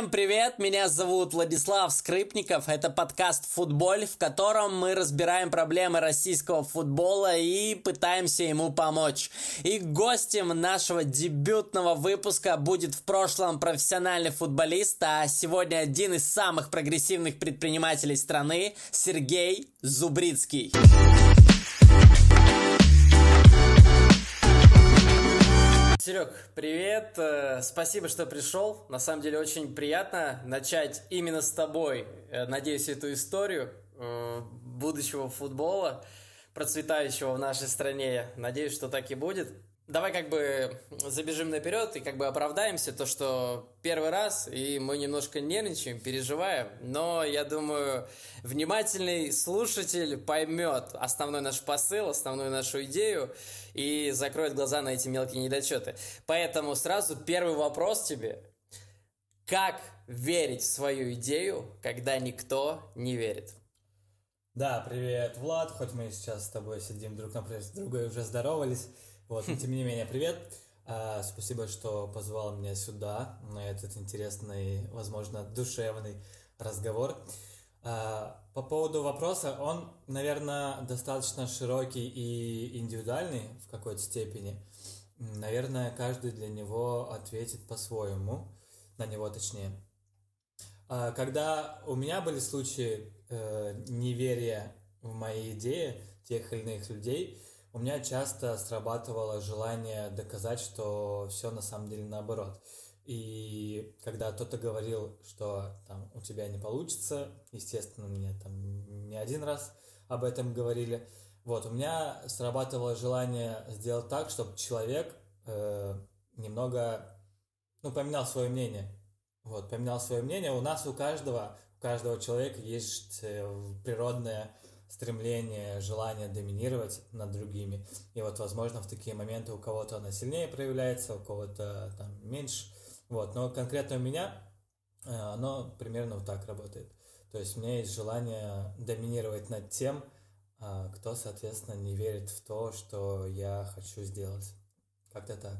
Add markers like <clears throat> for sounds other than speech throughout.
Всем привет, меня зовут Владислав Скрипников, это подкаст «Футболь», в котором мы разбираем проблемы российского футбола и пытаемся ему помочь. И гостем нашего дебютного выпуска будет в прошлом профессиональный футболист, а сегодня один из самых прогрессивных предпринимателей страны Сергей Зубрицкий. Серег, привет, э, спасибо, что пришел. На самом деле очень приятно начать именно с тобой, э, надеюсь, эту историю э, будущего футбола, процветающего в нашей стране. Надеюсь, что так и будет. Давай как бы забежим наперед и как бы оправдаемся, то, что первый раз, и мы немножко нервничаем, переживаем, но я думаю, внимательный слушатель поймет основной наш посыл, основную нашу идею и закроет глаза на эти мелкие недочеты. Поэтому сразу первый вопрос тебе. Как верить в свою идею, когда никто не верит? Да, привет, Влад, хоть мы сейчас с тобой сидим друг напротив друга и уже здоровались. Вот, но тем не менее, привет. А, спасибо, что позвал меня сюда на этот интересный, возможно, душевный разговор. А, по поводу вопроса, он, наверное, достаточно широкий и индивидуальный в какой-то степени. Наверное, каждый для него ответит по-своему, на него точнее. А, когда у меня были случаи э, неверия в мои идеи тех или иных людей, у меня часто срабатывало желание доказать, что все на самом деле наоборот. И когда кто-то говорил, что там у тебя не получится, естественно, мне там не один раз об этом говорили, вот, у меня срабатывало желание сделать так, чтобы человек э, немного, ну, поменял свое мнение. Вот, поменял свое мнение. У нас у каждого, у каждого человека есть э, природное стремление, желание доминировать над другими. И вот, возможно, в такие моменты у кого-то она сильнее проявляется, у кого-то там меньше. Вот, но конкретно у меня э, оно примерно вот так работает. То есть у меня есть желание доминировать над тем, а, кто, соответственно, не верит в то, что я хочу сделать. Как-то так.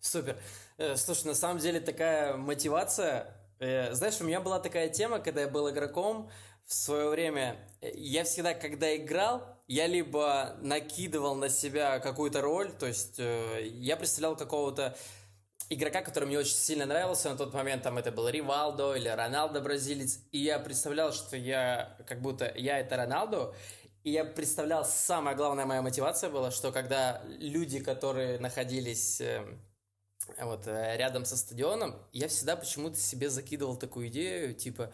Супер. Э, слушай, на самом деле такая мотивация. Э, знаешь, у меня была такая тема, когда я был игроком, в свое время, я всегда, когда играл, я либо накидывал на себя какую-то роль, то есть я представлял какого-то игрока, который мне очень сильно нравился на тот момент, там это был Ривалдо или Роналдо бразилец, и я представлял, что я как будто я это Роналдо, и я представлял, самая главная моя мотивация была, что когда люди, которые находились э, вот э, рядом со стадионом, я всегда почему-то себе закидывал такую идею, типа,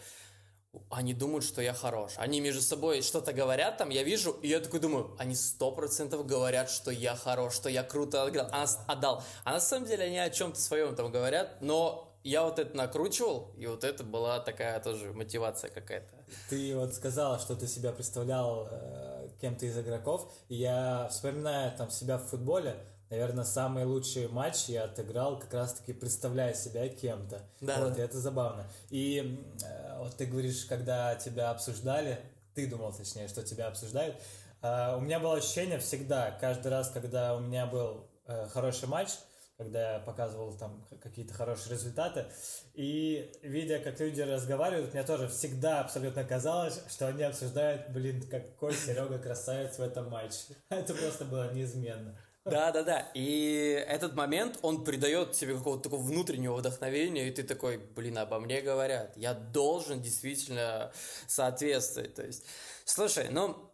они думают, что я хорош. Они между собой что-то говорят там, я вижу, и я такой думаю, они сто процентов говорят, что я хорош, что я круто отдал, отдал. А на самом деле они о чем-то своем там говорят, но я вот это накручивал, и вот это была такая тоже мотивация какая-то. Ты вот сказала, что ты себя представлял э, кем-то из игроков, и я вспоминаю там себя в футболе, наверное, самый лучший матч я отыграл, как раз-таки представляя себя кем-то. Да. Вот, и это забавно. И э, вот ты говоришь, когда тебя обсуждали, ты думал, точнее, что тебя обсуждают, э, у меня было ощущение всегда, каждый раз, когда у меня был э, хороший матч, когда я показывал там какие-то хорошие результаты. И видя, как люди разговаривают, мне тоже всегда абсолютно казалось, что они обсуждают, блин, какой Серега красавец в этом матче. <laughs> Это просто было неизменно. Да, да, да. И этот момент, он придает тебе какого-то такого внутреннего вдохновения, и ты такой, блин, обо мне говорят. Я должен действительно соответствовать. То есть, слушай, ну,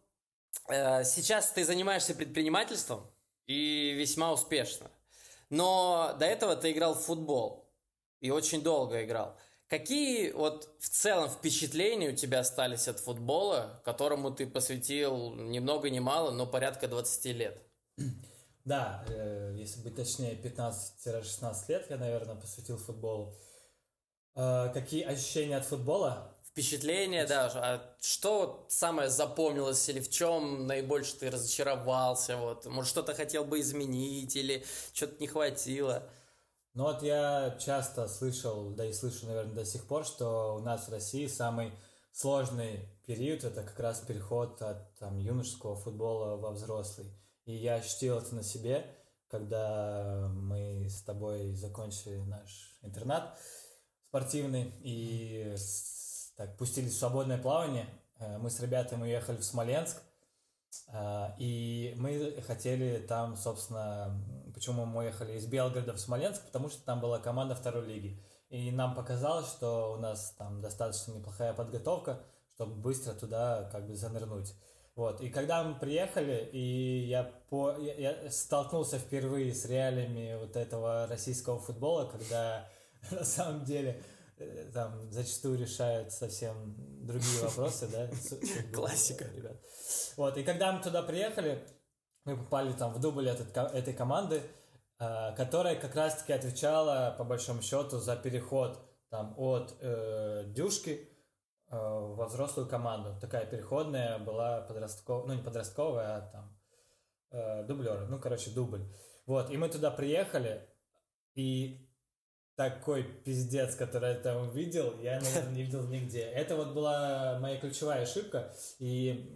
э, сейчас ты занимаешься предпринимательством и весьма успешно. Но до этого ты играл в футбол и очень долго играл. Какие вот в целом впечатления у тебя остались от футбола, которому ты посвятил ни много ни мало, но порядка 20 лет? <clears throat> Да, э, если быть точнее, 15-16 лет я, наверное, посвятил футболу. Э, какие ощущения от футбола? Впечатления, да. А что самое запомнилось или в чем наибольше ты разочаровался? Вот, может, что-то хотел бы изменить или что-то не хватило? Ну вот я часто слышал, да и слышу, наверное, до сих пор, что у нас в России самый сложный период это как раз переход от там, юношеского футбола во взрослый. И я ощутил это на себе, когда мы с тобой закончили наш интернат. спортивный и так пустились в свободное плавание. Э, мы с ребятами уехали в Смоленск, э, и мы хотели там, собственно, почему мы уехали из Белгорода в Смоленск, потому что там была команда второй лиги. И нам показалось, что у нас там достаточно неплохая подготовка, чтобы быстро туда как бы занырнуть. Вот. И когда мы приехали, и я, по, я, столкнулся впервые с реалиями вот этого российского футбола, когда <laughs> на самом деле э, там зачастую решают совсем другие вопросы, да? <laughs> Классика. Ребят. Вот, и когда мы туда приехали, мы попали там в дубль этот, этой команды, э, которая как раз-таки отвечала, по большому счету, за переход там от э, Дюшки во взрослую команду. Такая переходная была подростковая, ну не подростковая, а там э, дублеры, ну короче дубль. Вот, и мы туда приехали, и такой пиздец, который я там увидел, я, наверное, не видел нигде. Это вот была моя ключевая ошибка, и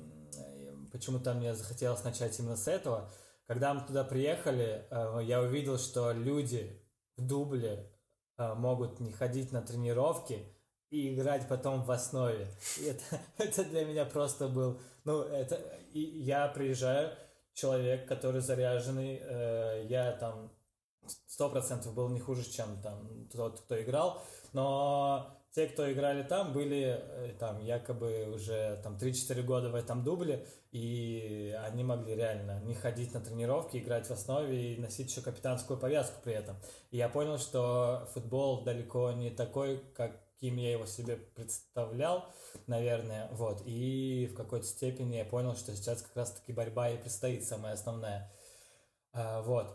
почему-то мне захотелось начать именно с этого. Когда мы туда приехали, э, я увидел, что люди в дубле э, могут не ходить на тренировки, и играть потом в основе. И это, <laughs> это для меня просто был... Ну, это... И я приезжаю, человек, который заряженный, э, я там сто процентов был не хуже, чем там тот, кто играл, но те, кто играли там, были э, там якобы уже там 3-4 года в этом дубле, и они могли реально не ходить на тренировки, играть в основе и носить еще капитанскую повязку при этом. И я понял, что футбол далеко не такой, как каким я его себе представлял, наверное, вот, и в какой-то степени я понял, что сейчас как раз-таки борьба и предстоит самая основная, а, вот.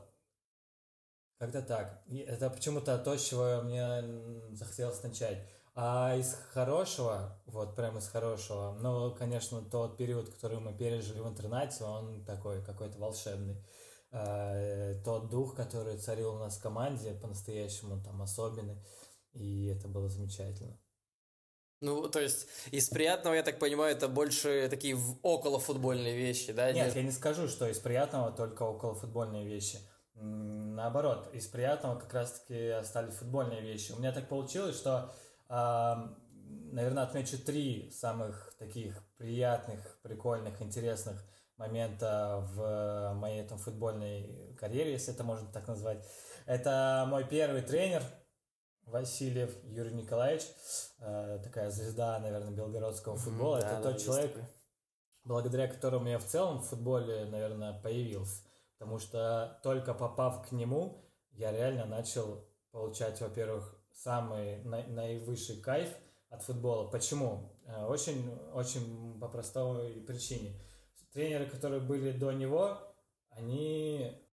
Как-то так. И это почему-то то, с чего мне захотелось начать. А из хорошего, вот прям из хорошего, ну, конечно, тот период, который мы пережили в интернате, он такой какой-то волшебный. А, тот дух, который царил у нас в команде, по-настоящему там особенный и это было замечательно. Ну, то есть, из приятного, я так понимаю, это больше такие околофутбольные вещи, да? Нет, я не скажу, что из приятного только околофутбольные вещи. Наоборот, из приятного как раз-таки остались футбольные вещи. У меня так получилось, что, э, наверное, отмечу три самых таких приятных, прикольных, интересных момента в моей там футбольной карьере, если это можно так назвать. Это мой первый тренер – Васильев Юрий Николаевич, э, такая звезда, наверное, белгородского футбола. Mm, Это да, тот человек, такой. благодаря которому я в целом в футболе, наверное, появился. Потому что только попав к нему, я реально начал получать, во-первых, самый наивысший кайф от футбола. Почему? Э, очень, очень по простой причине. Тренеры, которые были до него, они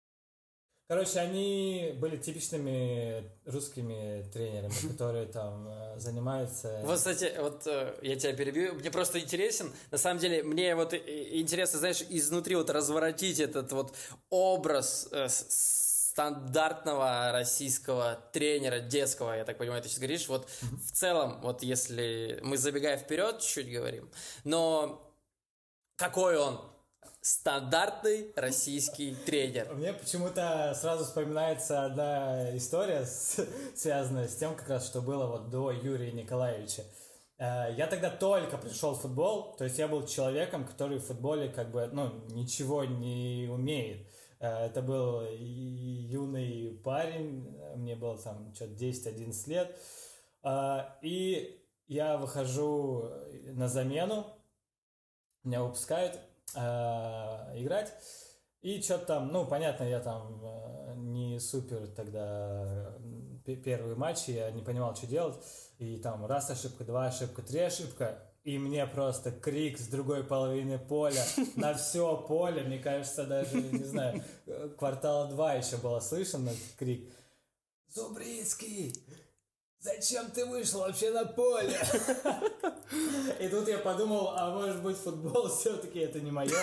Короче, они были типичными русскими тренерами, <laughs> которые там э, занимаются... Вот, кстати, вот э, я тебя перебью, мне просто интересен, на самом деле, мне вот интересно, знаешь, изнутри вот разворотить этот вот образ э, стандартного российского тренера детского, я так понимаю, ты сейчас говоришь, вот в целом, вот если мы забегая вперед чуть-чуть говорим, но какой он, стандартный российский тренер. Мне почему-то сразу вспоминается одна история, с, связанная с тем, как раз, что было вот до Юрия Николаевича. Э, я тогда только пришел в футбол, то есть я был человеком, который в футболе как бы, ну, ничего не умеет. Э, это был юный парень, мне было там что-то 10-11 лет. Э, и я выхожу на замену, меня выпускают, э, играть. И что-то там, ну, понятно, я там э, не супер тогда первые матчи, я не понимал, что делать. И там раз ошибка, два ошибка, три ошибка. И мне просто крик с другой половины поля <laughs> на все поле. Мне кажется, даже, не знаю, квартала два еще было слышно крик. Зубрицкий! Зачем ты вышел вообще на поле? И тут я подумал, а может быть футбол все-таки это не мое?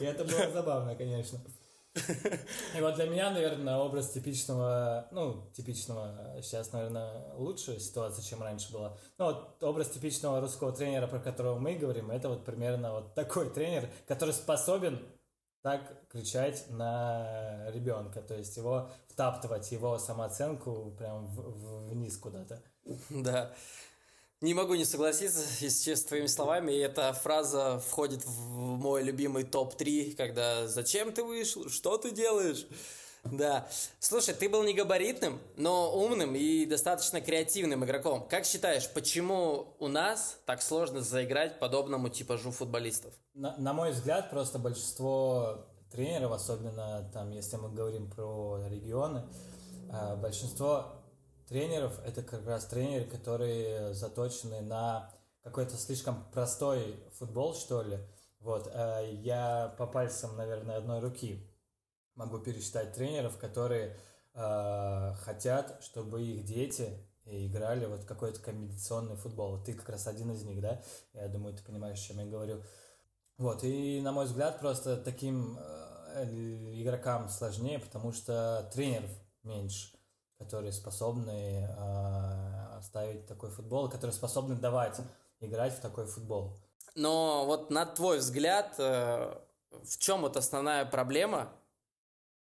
И это было забавно, конечно. И вот для меня, наверное, образ типичного, ну, типичного, сейчас, наверное, лучшая ситуация, чем раньше была. Ну, вот образ типичного русского тренера, про которого мы говорим, это вот примерно вот такой тренер, который способен так кричать на ребенка, то есть его втаптывать, его самооценку прям в, в, вниз куда-то. Да. Не могу не согласиться, если честно, с твоими словами. И эта фраза входит в мой любимый топ-3, когда «Зачем ты вышел? Что ты делаешь?» Да. Слушай, ты был не габаритным, но умным и достаточно креативным игроком. Как считаешь, почему у нас так сложно заиграть подобному типажу футболистов? На, на мой взгляд, просто большинство тренеров, особенно там, если мы говорим про регионы, э, большинство тренеров это как раз тренеры, которые заточены на какой-то слишком простой футбол, что ли. Вот, э, я по пальцам, наверное, одной руки могу пересчитать тренеров, которые э, хотят, чтобы их дети играли вот какой-то комбинационный футбол. Ты как раз один из них, да? Я думаю, ты понимаешь, о чем я говорю. Вот, и на мой взгляд, просто таким э, игрокам сложнее, потому что тренеров меньше, которые способны э, ставить такой футбол, которые способны давать играть в такой футбол. Но вот на твой взгляд, э, в чем вот основная проблема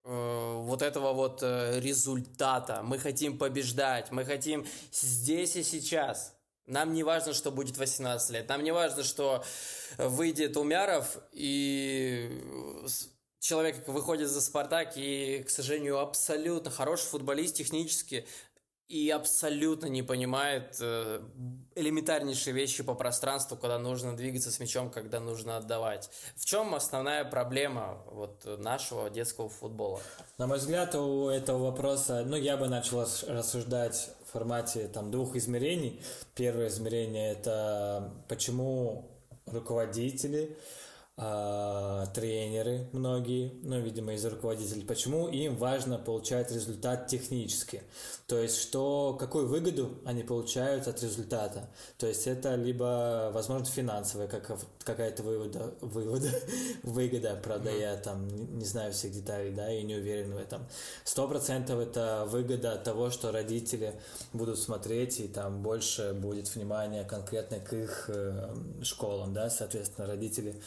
вот этого вот э, результата. Мы хотим побеждать, мы хотим здесь и сейчас. Нам не важно, что будет 18 лет. Нам не важно, что выйдет Умяров и человек выходит за Спартак и, к сожалению, абсолютно хороший футболист технически, и абсолютно не понимает э, элементарнейшие вещи по пространству, когда нужно двигаться с мячом, когда нужно отдавать. В чем основная проблема вот нашего детского футбола? На мой взгляд, у этого вопроса, ну, я бы начал рассуждать в формате там двух измерений. Первое измерение – это почему руководители а, тренеры многие, ну, видимо, из руководителей, почему им важно получать результат технически. То есть, что, какую выгоду они получают от результата. То есть, это либо, возможно, финансовая как, какая-то вывода, вывода, <laughs> выгода, правда, mm-hmm. я там не, не знаю всех деталей, да, и не уверен в этом. Сто процентов это выгода от того, что родители будут смотреть, и там больше будет внимания конкретно к их э, школам, да, соответственно, родители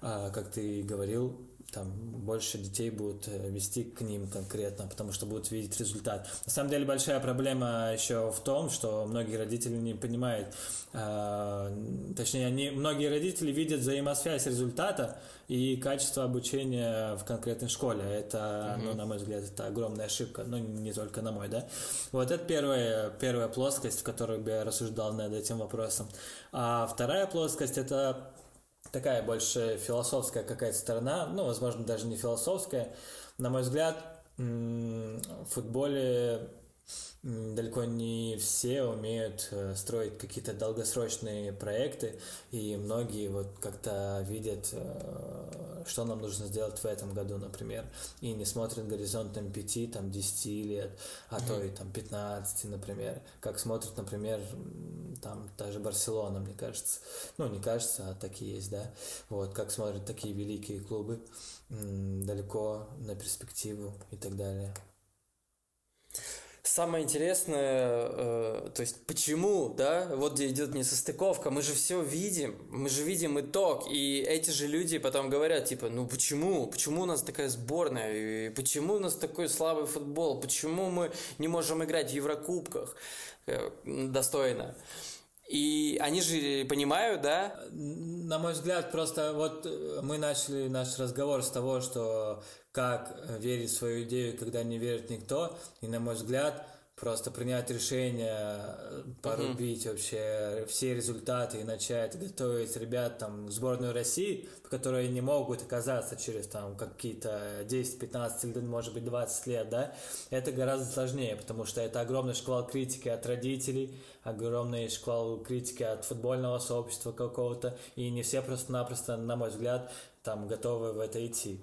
а, как ты говорил, там больше детей будут э, вести к ним конкретно, потому что будут видеть результат. На самом деле большая проблема еще в том, что многие родители не понимают, э, точнее, они, многие родители видят взаимосвязь результата и качества обучения в конкретной школе. Это, mm-hmm. ну, на мой взгляд, это огромная ошибка, но не только на мой, да. Вот это первая, первая плоскость, в которой бы я рассуждал над этим вопросом. А вторая плоскость это такая больше философская какая-то сторона, ну, возможно, даже не философская. На мой взгляд, в футболе далеко не все умеют э, строить какие-то долгосрочные проекты, и многие вот как-то видят, э, что нам нужно сделать в этом году, например, и не смотрят горизонтом 5, там, 10 лет, а mm-hmm. то и там 15, например, как смотрит, например, там даже Барселона, мне кажется, ну, не кажется, а такие есть, да, вот, как смотрят такие великие клубы далеко на перспективу и так далее. Самое интересное, э, то есть почему, да, вот где идет несостыковка, мы же все видим, мы же видим итог, и эти же люди потом говорят, типа, ну почему, почему у нас такая сборная, и почему у нас такой слабый футбол, почему мы не можем играть в Еврокубках? Э, достойно. И они же понимают, да? На мой взгляд, просто вот э, мы начали наш разговор с того, что как верить в свою идею, когда не верит никто. И на мой взгляд, просто принять решение, э, порубить mm-hmm. вообще все результаты и начать готовить ребят там в сборную России, в которой они могут оказаться через там какие-то 10, 15 или может быть 20 лет, да, это гораздо сложнее, потому что это огромный шквал критики от родителей, огромный шквал критики от футбольного сообщества какого-то, и не все просто-напросто, на мой взгляд, там готовы в это идти.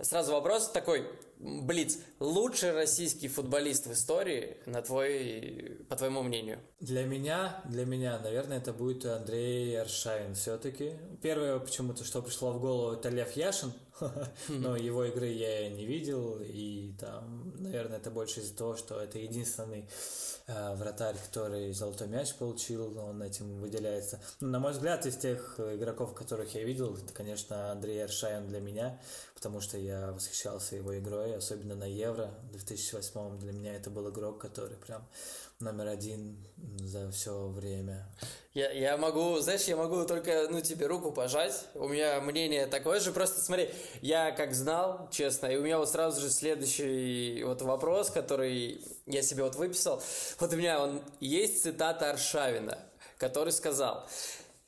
Сразу вопрос такой, Блиц, лучший российский футболист в истории, на твой, по твоему мнению? Для меня, для меня, наверное, это будет Андрей Аршавин все-таки. Первое почему-то, что пришло в голову, это Лев Яшин, <laughs> Но его игры я не видел, и там, наверное, это больше из-за того, что это единственный э, вратарь, который золотой мяч получил, он этим выделяется. Но, на мой взгляд, из тех игроков, которых я видел, это, конечно, Андрей Аршаян для меня, потому что я восхищался его игрой, особенно на Евро в 2008 Для меня это был игрок, который прям номер один за все время. Я, я могу, знаешь, я могу только, ну, тебе руку пожать. У меня мнение такое же. Просто смотри, я как знал, честно, и у меня вот сразу же следующий вот вопрос, который я себе вот выписал. Вот у меня он есть цитата Аршавина, который сказал,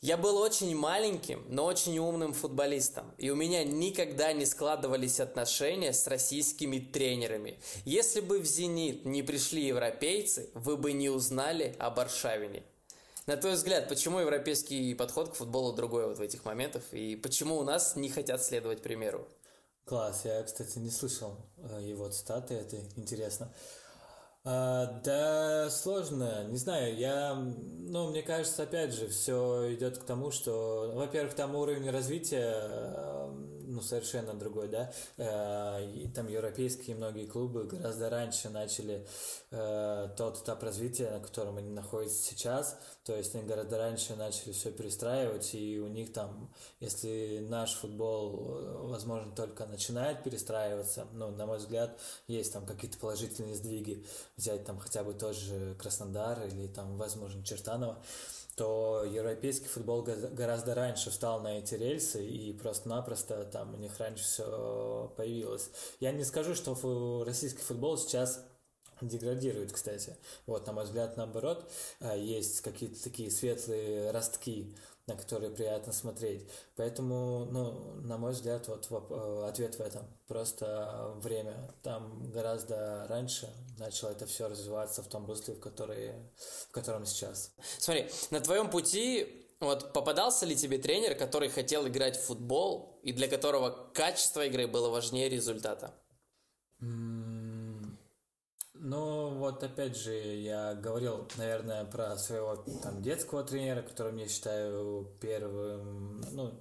я был очень маленьким, но очень умным футболистом, и у меня никогда не складывались отношения с российскими тренерами. Если бы в «Зенит» не пришли европейцы, вы бы не узнали об Аршавине. На твой взгляд, почему европейский подход к футболу другой вот в этих моментах, и почему у нас не хотят следовать примеру? Класс, я, кстати, не слышал э, его цитаты, это интересно. А, да, сложно, не знаю, я, ну, мне кажется, опять же, все идет к тому, что, во-первых, там уровень развития ну, совершенно другой, да. Э, и там европейские многие клубы гораздо раньше начали э, тот этап развития, на котором они находятся сейчас. То есть они гораздо раньше начали все перестраивать, и у них там, если наш футбол, э, возможно, только начинает перестраиваться, ну, на мой взгляд, есть там какие-то положительные сдвиги. Взять там хотя бы тот же Краснодар или там, возможно, Чертанова то европейский футбол гораздо раньше встал на эти рельсы, и просто-напросто там у них раньше все появилось. Я не скажу, что российский футбол сейчас деградирует, кстати. Вот, на мой взгляд, наоборот, а, есть какие-то такие светлые ростки на которые приятно смотреть. Поэтому, ну, на мой взгляд, вот э, ответ в этом. Просто время. Там гораздо раньше начало это все развиваться в том русле, в, который, в котором сейчас. Смотри, на твоем пути вот попадался ли тебе тренер, который хотел играть в футбол и для которого качество игры было важнее результата? Mm ну, вот опять же, я говорил, наверное, про своего там детского тренера, которым я считаю первым, ну,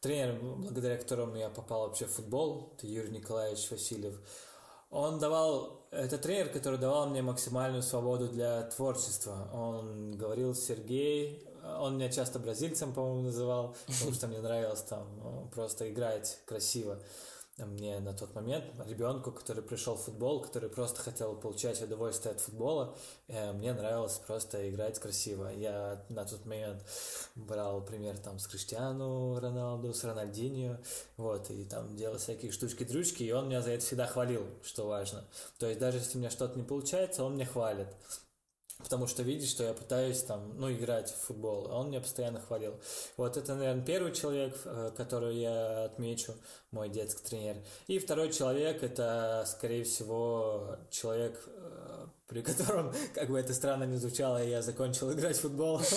тренером, благодаря которому я попал вообще в футбол, это Юрий Николаевич Васильев. Он давал, это тренер, который давал мне максимальную свободу для творчества. Он говорил, Сергей, он меня часто бразильцем, по-моему, называл, потому что мне нравилось там просто играть красиво мне на тот момент, ребенку, который пришел в футбол, который просто хотел получать удовольствие от футбола, э, мне нравилось просто играть красиво. Я на тот момент брал пример там с Криштиану Роналду, с Рональдиньо, вот, и там делал всякие штучки-дрючки, и он меня за это всегда хвалил, что важно. То есть даже если у меня что-то не получается, он меня хвалит потому что видит, что я пытаюсь там, ну, играть в футбол, а он меня постоянно хвалил. Вот это, наверное, первый человек, э, который я отмечу, мой детский тренер. И второй человек, это, скорее всего, человек, э, при котором, <laughs> как бы это странно не звучало, я закончил играть в футбол. <laughs>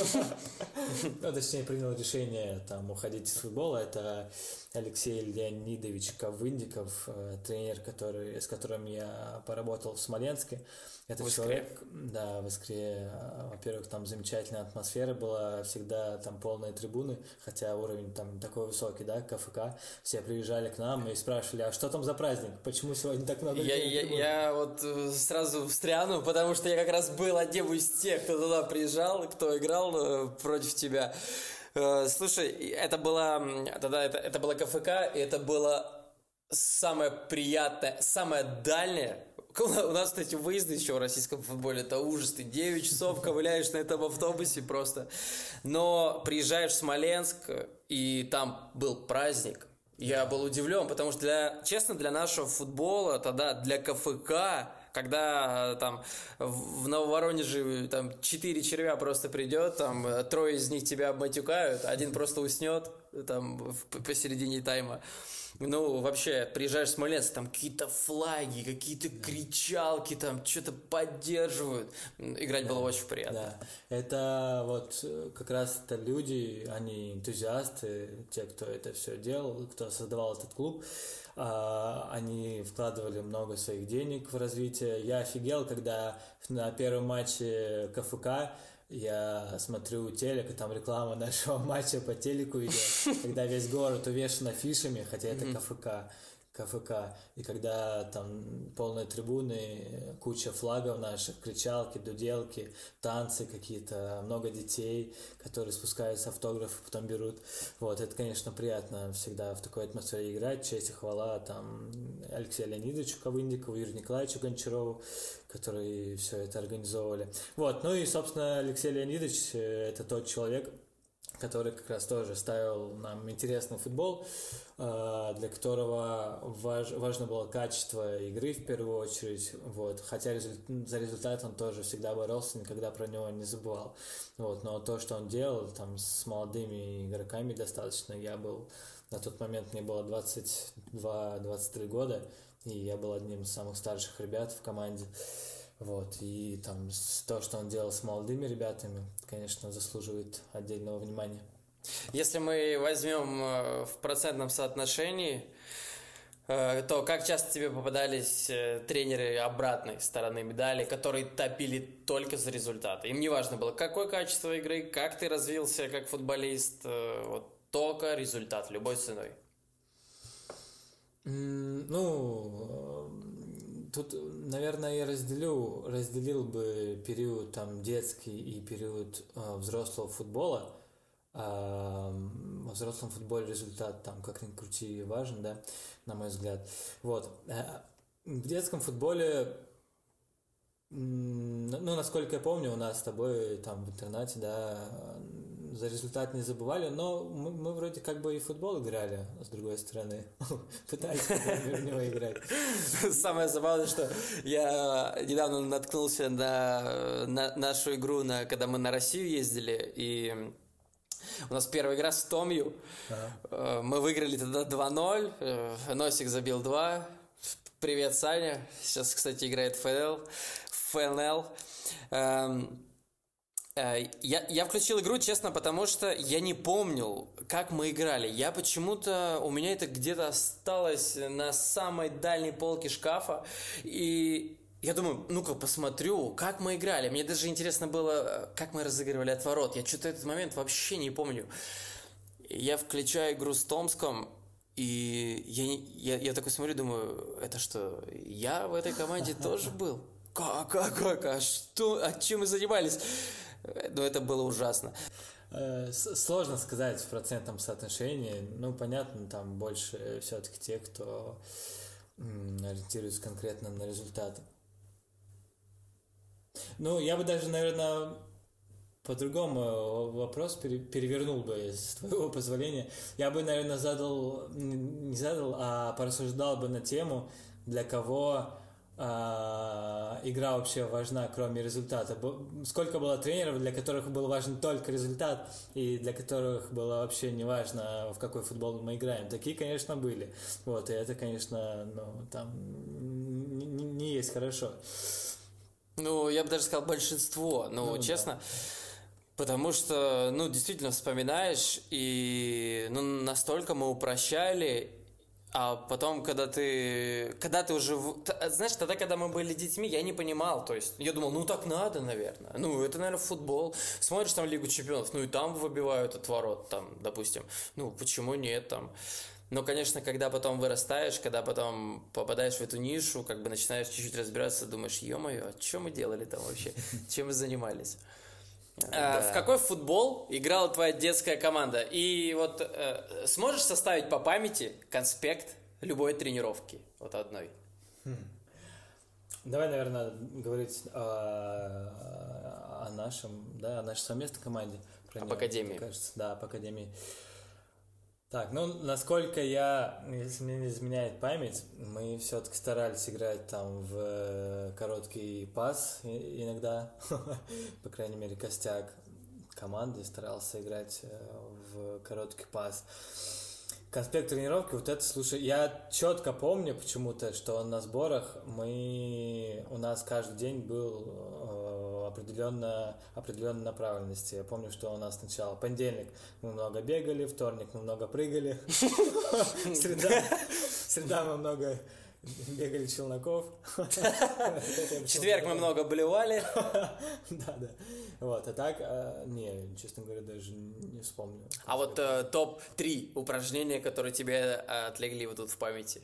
Ну, точнее, принял решение там уходить из футбола. Это Алексей Леонидович Ковындиков, э, тренер, который, с которым я поработал в Смоленске. Это в человек, да, в Искре, во-первых, там замечательная атмосфера была, всегда там полные трибуны, хотя уровень там такой высокий, да, КФК. Все приезжали к нам и спрашивали, а что там за праздник? Почему сегодня так много я, я, я вот э, сразу встряну, потому что я как раз был одним из тех, кто туда приезжал, кто играл э, против тебя. Э, слушай, это было тогда это, это было КФК, и это было самое приятное, самое дальнее <laughs> у нас, кстати, выезды еще в российском футболе, это ужас. Ты 9 часов ковыляешь на этом автобусе просто. Но приезжаешь в Смоленск, и там был праздник. Я был удивлен, потому что, для, честно, для нашего футбола, тогда для КФК, когда там в Нововоронеже там четыре червя просто придет, там трое из них тебя обматюкают, один просто уснет там посередине тайма. Ну, вообще, приезжаешь в Смоленск, там какие-то флаги, какие-то кричалки, там что-то поддерживают. Играть да, было очень приятно. Да. Это вот э, как раз это люди, они энтузиасты, те, кто это все делал, кто создавал этот клуб. А, они вкладывали много своих денег в развитие. Я офигел, когда на первом матче КФК я смотрю телек, и там реклама нашего <laughs> матча по телеку идет, когда весь город увешан афишами, хотя это КФК. КФК. И когда там полные трибуны, куча флагов наших, кричалки, дуделки, танцы какие-то, много детей, которые спускаются, автографы потом берут. Вот, это, конечно, приятно всегда в такой атмосфере играть. Честь и хвала там Алексею Леонидовичу Ковындикову, Юрию Николаевичу Гончарову, которые все это организовывали. Вот, ну и, собственно, Алексей Леонидович э, – это тот человек, который как раз тоже ставил нам интересный футбол, э, для которого важ, важно было качество игры в первую очередь, вот, хотя результ, за результат он тоже всегда боролся, никогда про него не забывал, вот, но то, что он делал там с молодыми игроками достаточно, я был, на тот момент мне было 22-23 года, и я был одним из самых старших ребят в команде, вот, и там то, что он делал с молодыми ребятами, конечно, заслуживает отдельного внимания. Если мы возьмем э, в процентном соотношении, э, то как часто тебе попадались э, тренеры обратной стороны медали, которые топили только за результаты? Им не важно было, какое качество игры, как ты развился как футболист, вот только результат любой ценой. Ну, тут, наверное, я разделю, разделил бы период там детский и период э, взрослого футбола. Э, во взрослом футболе результат там как ни крути важен, да, на мой взгляд. Вот. Э, в детском футболе ну, насколько я помню, у нас с тобой там в интернете, да, за результат не забывали, но мы, мы вроде как бы и футбол играли, с другой стороны. <laughs> Пытались в него играть. Самое забавное, что я недавно наткнулся на, на нашу игру, на, когда мы на Россию ездили, и у нас первая игра с Томью. Ага. Мы выиграли тогда 2-0, э, Носик забил 2. Привет, Саня. Сейчас, кстати, играет ФНЛ. ФНЛ. Э, я, я включил игру, честно, потому что я не помнил, как мы играли. Я почему-то... У меня это где-то осталось на самой дальней полке шкафа. И я думаю, ну-ка посмотрю, как мы играли. Мне даже интересно было, как мы разыгрывали от ворот. Я что-то этот момент вообще не помню. Я включаю игру с Томском, и я, я, я такой смотрю, думаю, это что, я в этой команде тоже был? Как, как, как, а что, а чем мы занимались? <laughs> Но это было ужасно. Э, сложно сказать в процентном соотношении. Ну, понятно, там больше все-таки те, кто ориентируется конкретно на результаты. Ну, я бы даже, наверное, по-другому вопрос перевернул бы, с твоего <laughs> позволения. Я бы, наверное, задал, не задал, а порассуждал бы на тему, для кого игра вообще важна, кроме результата. Сколько было тренеров, для которых был важен только результат, и для которых было вообще не важно, в какой футбол мы играем. Такие, конечно, были. Вот, и это, конечно, ну, там не, не есть хорошо. Ну, я бы даже сказал большинство, ну, ну честно. Да. Потому что, ну, действительно вспоминаешь, и ну, настолько мы упрощали, а потом, когда ты, когда ты уже, знаешь, тогда, когда мы были детьми, я не понимал, то есть, я думал, ну так надо, наверное, ну это, наверное, футбол, смотришь там Лигу Чемпионов, ну и там выбивают от ворот, там, допустим, ну почему нет, там, но, конечно, когда потом вырастаешь, когда потом попадаешь в эту нишу, как бы начинаешь чуть-чуть разбираться, думаешь, ё-моё, а что мы делали там вообще, чем мы занимались? Да. В какой футбол играла твоя детская команда? И вот э, сможешь составить по памяти конспект любой тренировки, вот одной? Хм. Давай, наверное, говорить о, о нашем, да, о нашей совместной команде. Об академии. Кажется, да, об академии. Так, ну, насколько я, если мне не изменяет память, мы все-таки старались играть там в э, короткий пас иногда, <laughs> по крайней мере, костяк команды старался играть э, в короткий пас. Конспект тренировки, вот это, слушай, я четко помню почему-то, что на сборах мы, у нас каждый день был э, определенно, определенной направленности. Я помню, что у нас сначала понедельник мы много бегали, вторник мы много прыгали, <laughs> среда мы много бегали Челноков. Четверг мы много блевали. <laughs> Да, да. Вот, а так, а, не, честно говоря, даже не вспомню. А вот э, топ-3 упражнения, которые тебе э, отлегли вот тут в памяти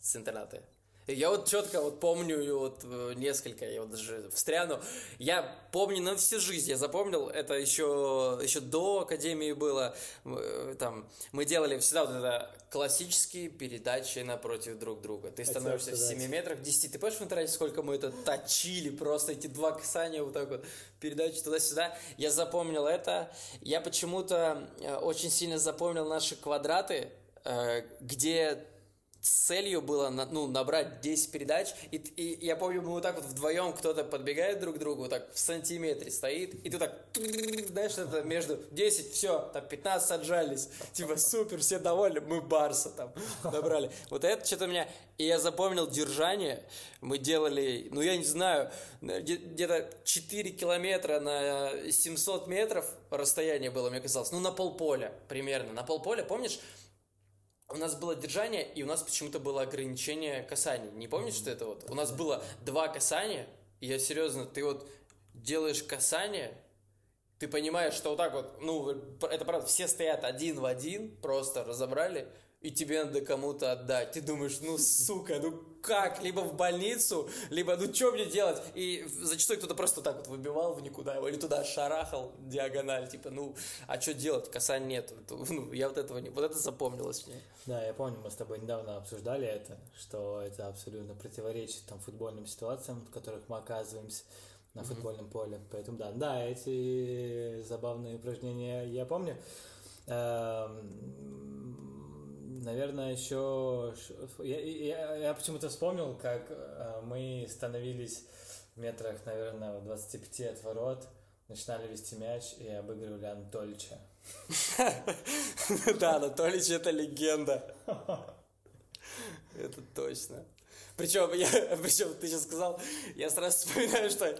с интерната? Я вот четко вот помню вот э, несколько, я вот даже встряну. Я помню на всю жизнь, я запомнил, это еще, еще до Академии было. Э, там, мы делали всегда вот это классические передачи напротив друг друга. Ты становишься в 7 метрах 10. Ты помнишь в интернете, сколько мы это точили? Просто эти два касания вот так вот, передачи туда-сюда. Я запомнил это. Я почему-то э, очень сильно запомнил наши квадраты, где целью было ну, набрать 10 передач, и, и я помню, мы вот так вот вдвоем кто-то подбегает друг к другу, так в сантиметре стоит, и ты так, знаешь, это между 10, все, там 15 отжались, типа супер, все довольны, мы Барса там набрали. Вот это что-то меня, и я запомнил держание, мы делали, ну я не знаю, где-то 4 километра на 700 метров расстояние было, мне казалось, ну на полполя примерно, на полполя, помнишь, у нас было держание, и у нас почему-то было ограничение касаний. Не помнишь, что это вот? У нас было два касания, и я серьезно, ты вот делаешь касание, ты понимаешь, что вот так вот, ну, это правда, все стоят один в один, просто разобрали, и тебе надо кому-то отдать. Ты думаешь, ну, сука, ну как? Либо в больницу, либо, ну, что мне делать? И зачастую кто-то просто так вот выбивал в никуда его, или туда шарахал диагональ, типа, ну, а что делать? Касань нет. Ну, я вот этого не... Вот это запомнилось мне. Да, я помню, мы с тобой недавно обсуждали это, что это абсолютно противоречит там футбольным ситуациям, в которых мы оказываемся на mm-hmm. футбольном поле. Поэтому да, да, эти забавные упражнения я помню. Наверное, еще... Я, я, я почему-то вспомнил, как э, мы становились в метрах, наверное, в 25 от ворот, начинали вести мяч и обыгрывали Анатолича. <laughs> Да, Анатолич это легенда. <laughs> Это точно. Причем, я, <laughs> причем ты сейчас сказал, я сразу вспоминаю, что...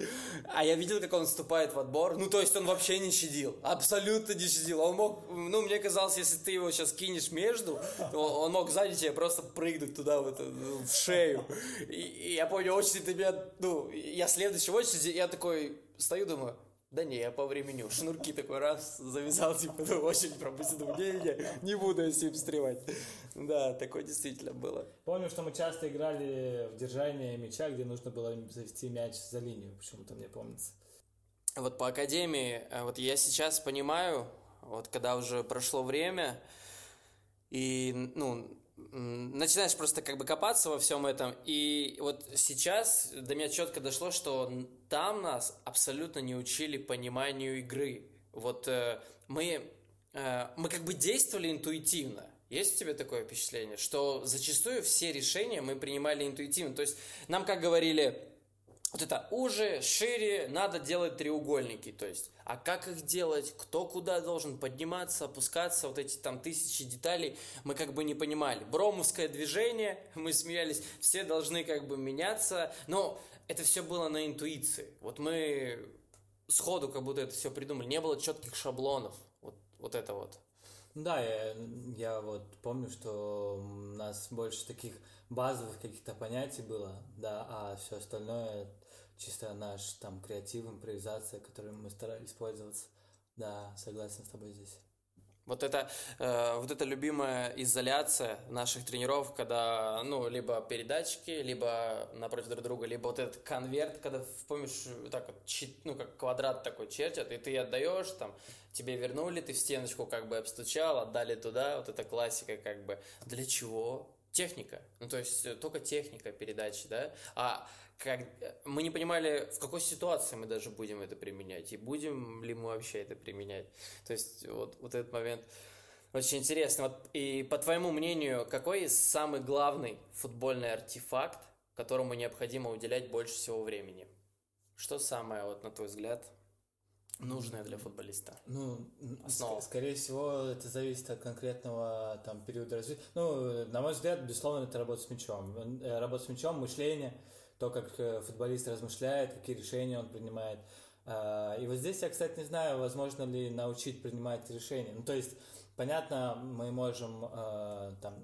А я видел, как он вступает в отбор. Ну, то есть он вообще не щадил. Абсолютно не щадил. Он мог... Ну, мне казалось, если ты его сейчас кинешь между, он мог сзади тебе просто прыгнуть туда, вот, в шею. И, и я помню, очень ты меня... Ну, я следующий в очереди, я такой стою, думаю, да не, я по времени шнурки такой раз завязал, типа, ну, очень пропустил, думаю, не, не, не буду я с ним встревать. Да, такое действительно было. Помню, что мы часто играли в держание мяча, где нужно было завести мяч за линию, почему-то мне помнится. Вот по академии, э, вот я сейчас понимаю, вот когда уже прошло время, и, ну, начинаешь просто как бы копаться во всем этом. И вот сейчас до меня четко дошло, что там нас абсолютно не учили пониманию игры. Вот э, мы, э, мы как бы действовали интуитивно. Есть у тебя такое впечатление, что зачастую все решения мы принимали интуитивно? То есть нам как говорили, вот это уже, шире, надо делать треугольники, то есть, а как их делать, кто куда должен подниматься, опускаться, вот эти там тысячи деталей, мы как бы не понимали. Бромовское движение, <laughs> мы смеялись, все должны как бы меняться, но это все было на интуиции. Вот мы сходу как будто это все придумали, не было четких шаблонов, вот, вот это вот. Да, я, я вот помню, что у нас больше таких базовых каких-то понятий было, да, а все остальное чисто наш там креатив, импровизация, которым мы старались пользоваться. Да, согласен с тобой здесь. Вот это, э, вот эта любимая изоляция наших тренеров, когда, ну, либо передатчики, либо напротив друг друга, либо вот этот конверт, когда, помнишь, так вот, ну, как квадрат такой чертят, и ты отдаешь, там, тебе вернули, ты в стеночку как бы обстучал, отдали туда, вот эта классика как бы. Для чего? Техника. Ну, то есть, э, только техника передачи, да? А как, мы не понимали, в какой ситуации мы даже будем это применять, и будем ли мы вообще это применять. То есть вот, вот этот момент очень интересный. Вот, и по твоему мнению, какой самый главный футбольный артефакт, которому необходимо уделять больше всего времени? Что самое, вот на твой взгляд, нужное для футболиста? Ну, Основа. Ск- скорее всего, это зависит от конкретного там периода развития. Ну, на мой взгляд, безусловно, это работа с мячом. Э, работа с мячом, мышление – то, как э, футболист размышляет, какие решения он принимает. А, и вот здесь я, кстати, не знаю, возможно ли научить принимать решения. Ну, то есть, понятно, мы можем, а, там,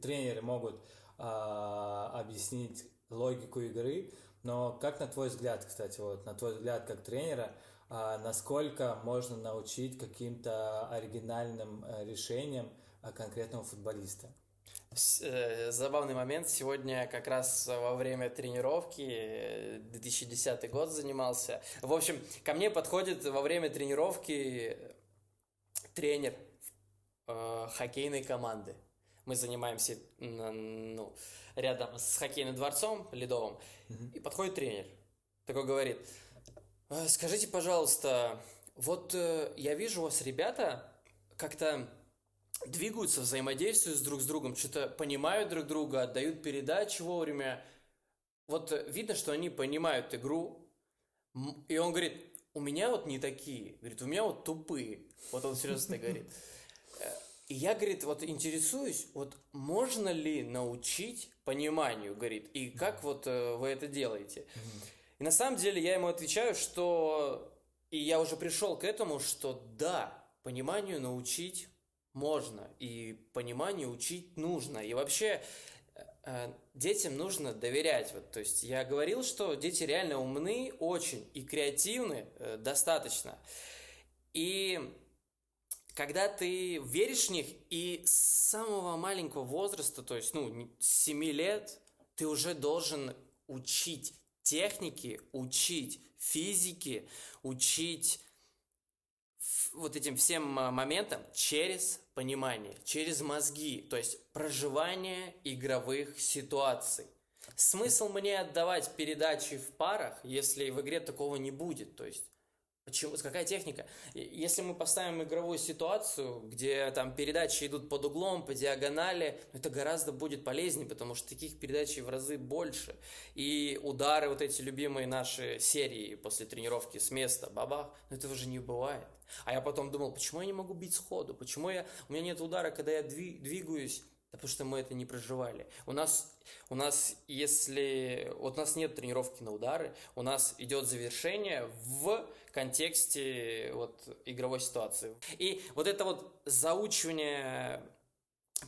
тренеры могут а, объяснить логику игры, но как на твой взгляд, кстати, вот на твой взгляд как тренера, а, насколько можно научить каким-то оригинальным э, решениям конкретного футболиста? Э, забавный момент. Сегодня как раз во время тренировки, 2010 э, год занимался. В общем, ко мне подходит во время тренировки тренер э, хоккейной команды. Мы занимаемся ну, рядом с хоккейным дворцом ледовым. Mm-hmm. И подходит тренер. Такой говорит, «Э, скажите, пожалуйста, вот я вижу у вас ребята как-то двигаются, взаимодействуют друг с другом, что-то понимают друг друга, отдают передачи вовремя. Вот видно, что они понимают игру. И он говорит, у меня вот не такие. Говорит, у меня вот тупые. Вот он серьезно говорит. Э, и я, говорит, вот интересуюсь, вот можно ли научить пониманию, говорит, и как вот э, вы это делаете? И на самом деле я ему отвечаю, что... И я уже пришел к этому, что да, пониманию научить можно, и пониманию учить нужно. И вообще э, э, детям нужно доверять. Вот, то есть я говорил, что дети реально умны очень и креативны э, достаточно. И когда ты веришь в них, и с самого маленького возраста, то есть, ну, с 7 лет, ты уже должен учить техники, учить физики, учить вот этим всем моментам через понимание, через мозги, то есть проживание игровых ситуаций. Смысл мне отдавать передачи в парах, если в игре такого не будет, то есть Почему? Какая техника? Если мы поставим игровую ситуацию, где там передачи идут под углом, по диагонали, это гораздо будет полезнее, потому что таких передач в разы больше. И удары, вот эти любимые наши серии после тренировки с места, бабах, но этого же не бывает. А я потом думал, почему я не могу бить сходу? Почему я, у меня нет удара, когда я двигаюсь? Да потому что мы это не проживали. У нас, у нас, если... Вот у нас нет тренировки на удары, у нас идет завершение в контексте вот игровой ситуации. И вот это вот заучивание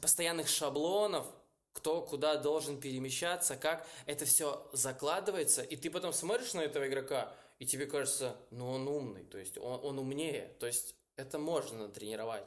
постоянных шаблонов, кто куда должен перемещаться, как это все закладывается, и ты потом смотришь на этого игрока, и тебе кажется, ну он умный, то есть он, он умнее, то есть это можно тренировать.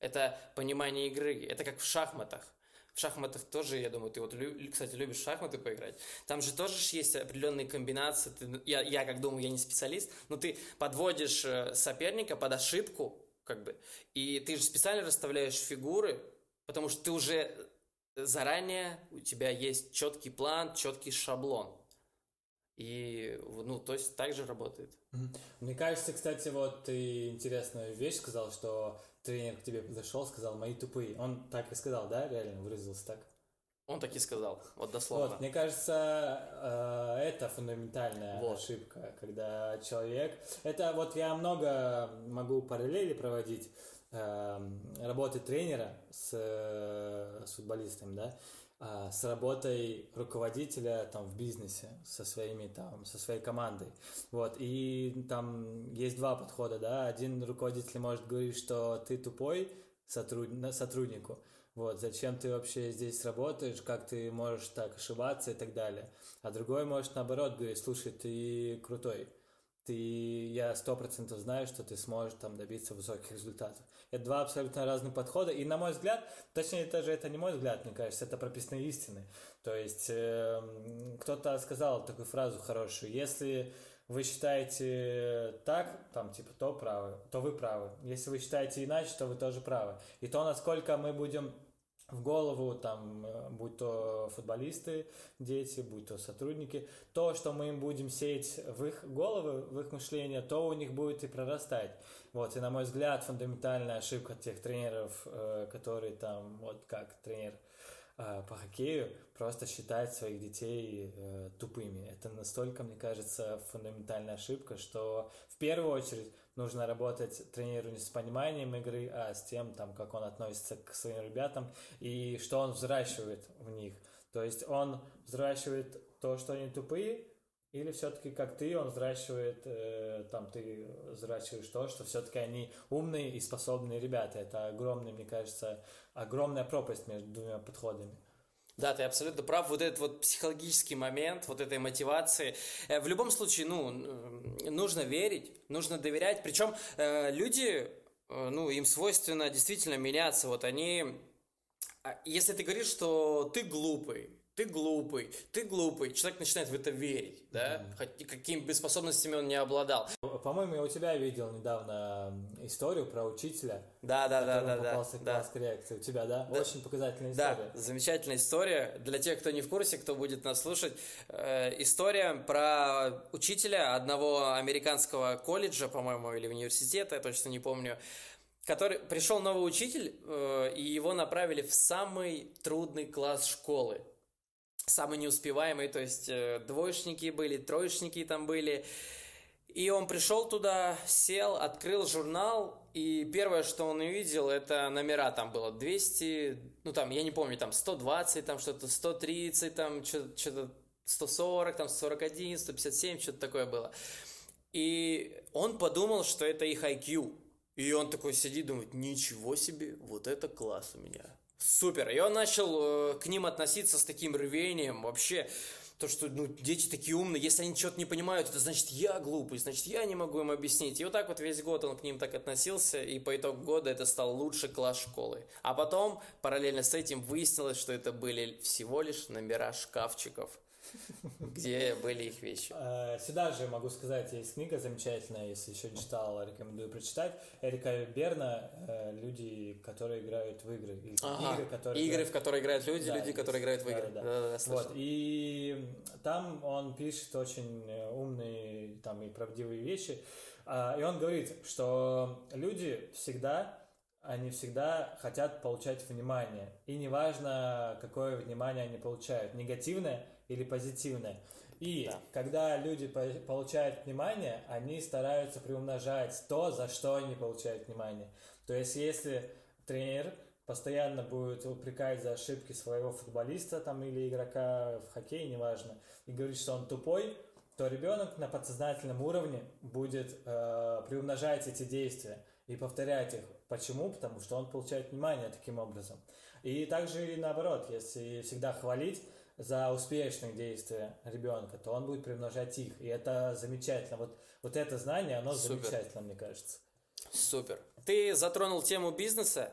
Это понимание игры, это как в шахматах. В шахматах тоже, я думаю, ты вот, кстати, любишь шахматы поиграть. Там же тоже есть определенные комбинации. Ты, я, я как думаю, я не специалист, но ты подводишь э, соперника под ошибку, как бы, и ты же специально расставляешь фигуры, потому что ты уже заранее, у тебя есть четкий план, четкий шаблон. И, ну, то есть так же работает. Мне кажется, кстати, вот ты интересную вещь сказал, что тренер к тебе подошел, сказал, мои тупые. Он так и сказал, да, реально выразился так? Он так и сказал, вот дословно. Вот, мне кажется, э, это фундаментальная вот. ошибка, когда человек... Это вот я много могу параллели проводить э, работы тренера с, э, с футболистами, да, с работой руководителя там в бизнесе со своими там со своей командой. Вот и там есть два подхода да. Один руководитель может говорить что ты тупой сотруд... сотруднику. Вот зачем ты вообще здесь работаешь как ты можешь так ошибаться и так далее. А другой может наоборот говорить слушай ты крутой. Ты, я сто процентов знаю, что ты сможешь там добиться высоких результатов. Это два абсолютно разных подхода, и на мой взгляд, точнее, даже это не мой взгляд, мне кажется, это прописные истины. То есть, э, кто-то сказал такую фразу хорошую, если вы считаете так, там, типа, то правы, то вы правы. Если вы считаете иначе, то вы тоже правы. И то, насколько мы будем в голову, там, э, будь то футболисты, дети, будь то сотрудники, то, что мы им будем сеять в их головы, в их мышление, то у них будет и прорастать. Вот, и на мой взгляд, фундаментальная ошибка тех тренеров, э, которые там, вот как тренер э, по хоккею, просто считать своих детей тупыми. Это настолько, мне кажется, фундаментальная ошибка, что в первую очередь нужно работать тренеру не с пониманием игры, а с тем, там, как он относится к своим ребятам и что он взращивает в них. То есть он взращивает то, что они тупые, или все-таки как ты, он взращивает, э, там ты взращиваешь то, что все-таки они умные и способные ребята. Это огромный, мне кажется, огромная пропасть между двумя подходами. Да, ты абсолютно прав. Вот этот вот психологический момент, вот этой мотивации. Э, в любом случае, ну, нужно верить, нужно доверять. Причем э, люди, э, ну, им свойственно действительно меняться. Вот они... А, если ты говоришь, что ты глупый, ты глупый, ты глупый. Человек начинает в это верить, да, mm-hmm. какими бы способностями он не обладал. По-моему, я у тебя видел недавно историю про учителя. Да, да, да, да, попался да. класс коррекции. У тебя, да? да? Очень показательная история. Да, замечательная история. Для тех, кто не в курсе, кто будет нас слушать, э, история про учителя одного американского колледжа, по-моему, или университета, я точно не помню который пришел новый учитель, э, и его направили в самый трудный класс школы самый неуспеваемый, то есть э, двоечники были, троечники там были. И он пришел туда, сел, открыл журнал, и первое, что он увидел, это номера там было 200, ну там, я не помню, там 120, там что-то 130, там что-то 140, там 141, 157, что-то такое было. И он подумал, что это их IQ. И он такой сидит, думает, ничего себе, вот это класс у меня. Супер. И он начал э, к ним относиться с таким рвением. Вообще, то, что ну, дети такие умные, если они что-то не понимают, это значит я глупый, значит я не могу им объяснить. И вот так вот весь год он к ним так относился, и по итогу года это стал лучший класс школы. А потом, параллельно с этим, выяснилось, что это были всего лишь номера шкафчиков где были их вещи. Э, сюда же могу сказать, есть книга замечательная, если еще не читал, рекомендую прочитать. Эрика Берна э, «Люди, которые играют в игры». Или ага. игры, которые игры, играют... в которые играют люди, да, люди, которые играют в игры. Да, да. Да, да, вот, и там он пишет очень умные там, и правдивые вещи. А, и он говорит, что люди всегда они всегда хотят получать внимание. И неважно, какое внимание они получают, негативное или позитивное. И да. когда люди получают внимание, они стараются приумножать то, за что они получают внимание. То есть, если тренер постоянно будет упрекать за ошибки своего футболиста там, или игрока в хоккее, неважно, и говорит, что он тупой, то ребенок на подсознательном уровне будет э, приумножать эти действия и повторять их. Почему? Потому что он получает внимание таким образом. И также и наоборот, если всегда хвалить, за успешные действия ребенка, то он будет примножать их. И это замечательно. Вот, вот это знание, оно Супер. замечательно, мне кажется. Супер. Ты затронул тему бизнеса,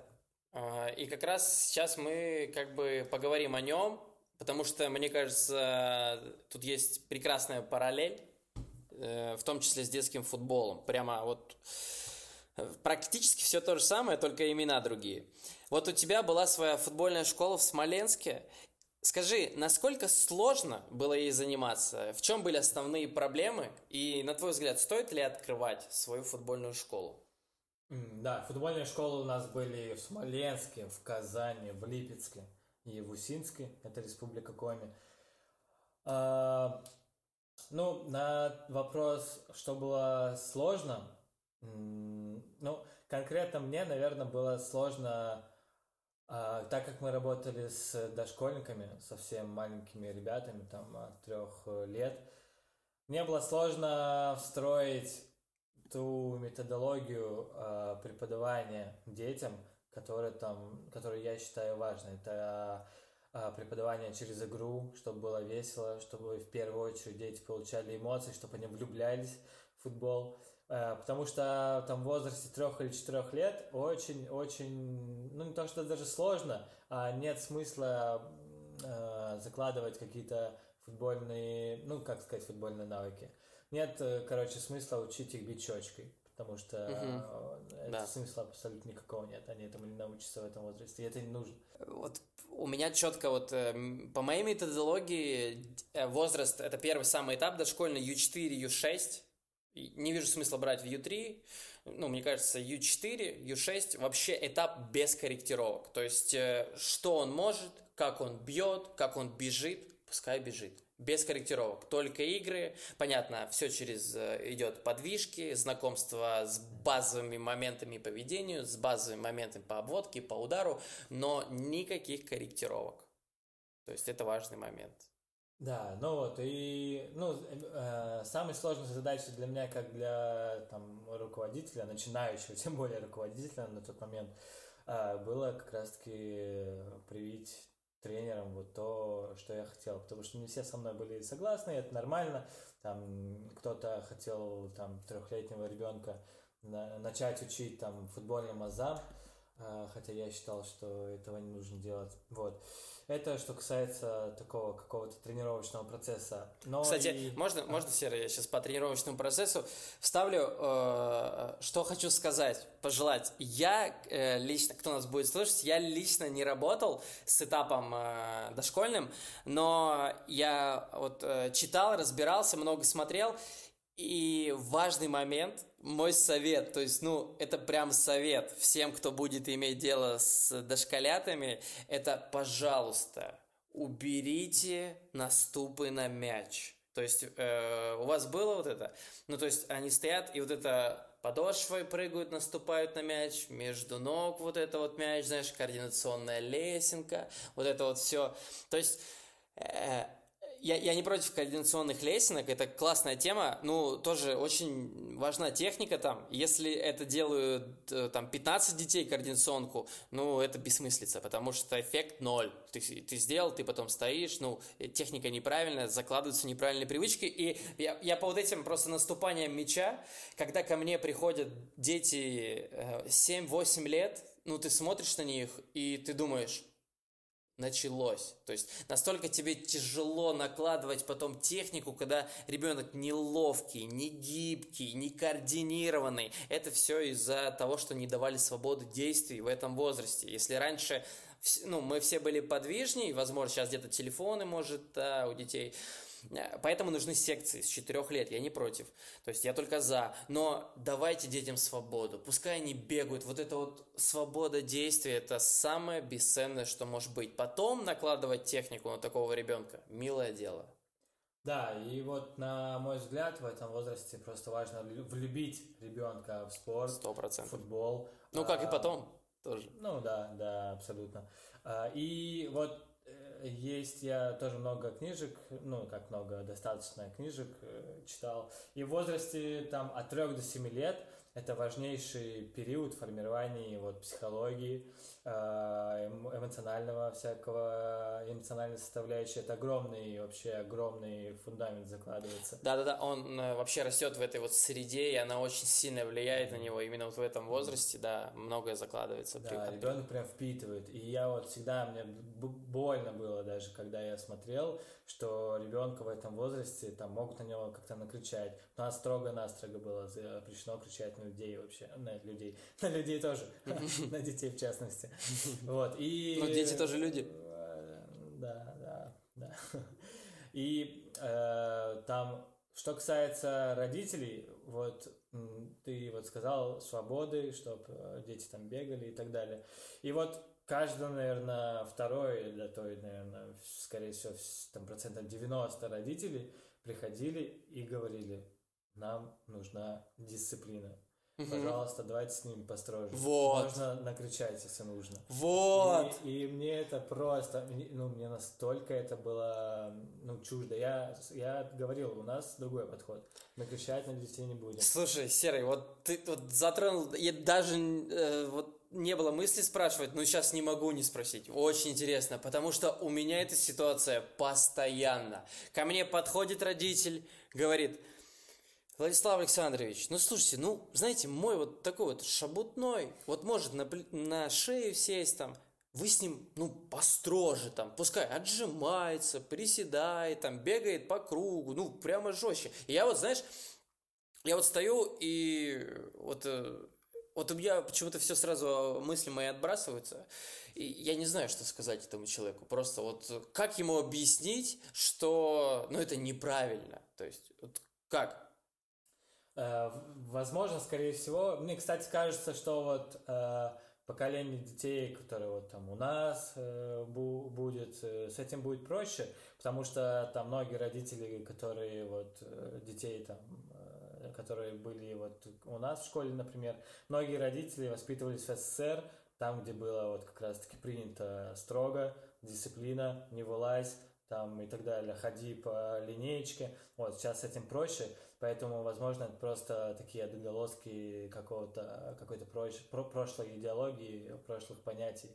а, и как раз сейчас мы как бы поговорим о нем, потому что, мне кажется, тут есть прекрасная параллель, э, в том числе с детским футболом. Прямо вот э, практически все то же самое, только имена другие. Вот у тебя была своя футбольная школа в Смоленске, Скажи, насколько сложно было ей заниматься? В чем были основные проблемы? И, на твой взгляд, стоит ли открывать свою футбольную школу? Да, футбольные школы у нас были в Смоленске, в Казани, в Липецке и в Усинске, это Республика Коми. А, ну, на вопрос, что было сложно, ну, конкретно мне, наверное, было сложно а, так как мы работали с дошкольниками, совсем маленькими ребятами, там, от трех лет, мне было сложно встроить ту методологию э, преподавания детям, которые там, которые я считаю важной. Это э, преподавание через игру, чтобы было весело, чтобы в первую очередь дети получали эмоции, чтобы они влюблялись в футбол. Э, потому что там в возрасте трех или четырех лет очень-очень, ну не то что даже сложно, а нет смысла э, закладывать какие-то футбольные, ну как сказать, футбольные навыки. Нет, э, короче, смысла учить их бить щечкой, потому что угу. это да. смысла абсолютно никакого нет, они этому не научатся в этом возрасте, и это не нужно. Вот у меня четко вот по моей методологии возраст это первый самый этап дошкольный U4, U6, не вижу смысла брать в U3, ну, мне кажется, U4, U6 вообще этап без корректировок. То есть, э, что он может, как он бьет, как он бежит, пускай бежит. Без корректировок, только игры. Понятно, все через э, идет подвижки, знакомство с базовыми моментами поведения, с базовыми моментами по обводке, по удару, но никаких корректировок. То есть это важный момент. Да, ну вот, и ну, э, самой сложной задачей для меня, как для там, руководителя, начинающего, <laughs> тем более руководителя на тот момент, э, было как раз-таки привить тренером вот то, что я хотел, потому что не все со мной были согласны, это нормально, там кто-то хотел там трехлетнего ребенка на, начать учить там футбольным азам, э, хотя я считал, что этого не нужно делать, вот. Это что касается такого какого-то тренировочного процесса. Но Кстати, и... можно, можно, Серый, я сейчас по тренировочному процессу вставлю, э, что хочу сказать, пожелать. Я э, лично, кто нас будет слушать, я лично не работал с этапом э, дошкольным, но я вот э, читал, разбирался, много смотрел, и важный момент, мой совет, то есть, ну, это прям совет всем, кто будет иметь дело с дошколятами, это, пожалуйста, уберите наступы на мяч. То есть, э, у вас было вот это? Ну, то есть, они стоят, и вот это подошвой прыгают, наступают на мяч, между ног вот это вот мяч, знаешь, координационная лесенка, вот это вот все. То есть, э, я, я не против координационных лесенок, это классная тема, ну, тоже очень важна техника там. Если это делают э, там 15 детей координационку, ну, это бессмыслица, потому что эффект ноль. Ты, ты сделал, ты потом стоишь, ну, техника неправильная, закладываются неправильные привычки, и я, я по вот этим просто наступаниям мяча, когда ко мне приходят дети 7-8 э, лет, ну, ты смотришь на них, и ты думаешь, началось. То есть настолько тебе тяжело накладывать потом технику, когда ребенок неловкий, не гибкий, не координированный. Это все из-за того, что не давали свободы действий в этом возрасте. Если раньше ну, мы все были подвижнее, возможно, сейчас где-то телефоны, может, да, у детей, поэтому нужны секции с 4 лет, я не против. То есть я только за. Но давайте детям свободу. Пускай они бегают. Вот эта вот свобода действия, это самое бесценное, что может быть. Потом накладывать технику на такого ребенка – милое дело. Да, и вот на мой взгляд в этом возрасте просто важно влюбить ребенка в спорт, 100%. в футбол. Ну, как и а, потом тоже. Ну, да, да, абсолютно. А, и вот есть, я тоже много книжек, ну, как много, достаточно книжек э, читал. И в возрасте там от 3 до 7 лет это важнейший период формирования вот психологии, э, эмоционального всякого, эмоциональной составляющей. Это огромный, вообще огромный фундамент закладывается. Да-да-да, он э, вообще растет в этой вот среде, и она очень сильно влияет на него именно вот в этом возрасте, да, многое закладывается. Да, ребенок прям впитывает. И я вот всегда, мне больно было даже, когда я смотрел, что ребенка в этом возрасте там могут на него как-то накричать. У нас строго-настрого было запрещено кричать на людей вообще, на людей, <laughs> на людей тоже, <laughs> на детей в частности. <laughs> Вот, и... Ну, дети тоже люди. Э, да, да, да. И э, там, что касается родителей, вот ты вот сказал свободы, чтобы э, дети там бегали и так далее. И вот каждый, наверное, второй или той, наверное, скорее всего, там процентов 90 родителей приходили и говорили, нам нужна дисциплина. Пожалуйста, давайте с ними построже. Вот. Можно накричать, если нужно. Вот. И, и мне это просто, ну, мне настолько это было, ну, чуждо. Я, я говорил, у нас другой подход. Накричать на детей не будем. Слушай, Серый, вот ты вот затронул, я даже э, вот не было мысли спрашивать, но сейчас не могу не спросить. Очень интересно, потому что у меня эта ситуация постоянно. Ко мне подходит родитель, говорит, Владислав Александрович, ну слушайте, ну, знаете, мой вот такой вот шабутной, вот может на, на шею сесть там, вы с ним, ну, построже там, пускай отжимается, приседает, там, бегает по кругу, ну, прямо жестче. И я вот, знаешь, я вот стою и вот, э, вот у меня почему-то все сразу мысли мои отбрасываются. И я не знаю, что сказать этому человеку. Просто вот как ему объяснить, что, ну, это неправильно. То есть, вот как? Э, возможно, скорее всего, мне, кстати, кажется, что вот э, поколение детей, которые вот там у нас э, бу- будет, э, с этим будет проще, потому что там многие родители, которые вот э, детей там, которые были вот у нас в школе, например, многие родители воспитывались в СССР, там, где было вот как раз-таки принято строго, дисциплина, не вылазь, там и так далее, ходи по линеечке. Вот, сейчас с этим проще, поэтому, возможно, это просто такие отголоски какого-то, какой-то прош, про, прошлой идеологии, прошлых понятий.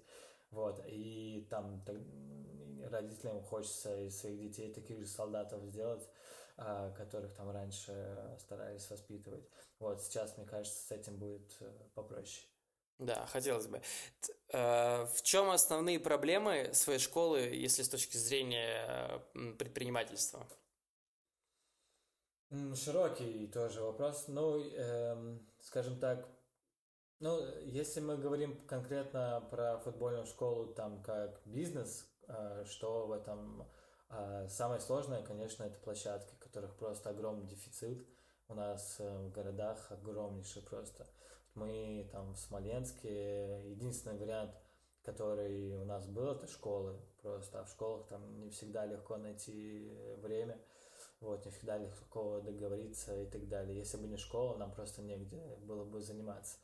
Вот, и там так, родителям хочется из своих детей таких же солдатов сделать, которых там раньше старались воспитывать. Вот, сейчас, мне кажется, с этим будет э, попроще. Да, хотелось бы. Э, в чем основные проблемы своей школы, если с точки зрения предпринимательства? Широкий тоже вопрос. Ну, эм, скажем так, ну, если мы говорим конкретно про футбольную школу, там как бизнес, э, что в этом э, самое сложное, конечно, это площадки, которых просто огромный дефицит. У нас э, в городах огромнейший просто. Мы там в Смоленске, единственный вариант, который у нас был, это школы просто. А в школах там не всегда легко найти время вот, не всегда легко договориться и так далее. Если бы не школа, нам просто негде было бы заниматься.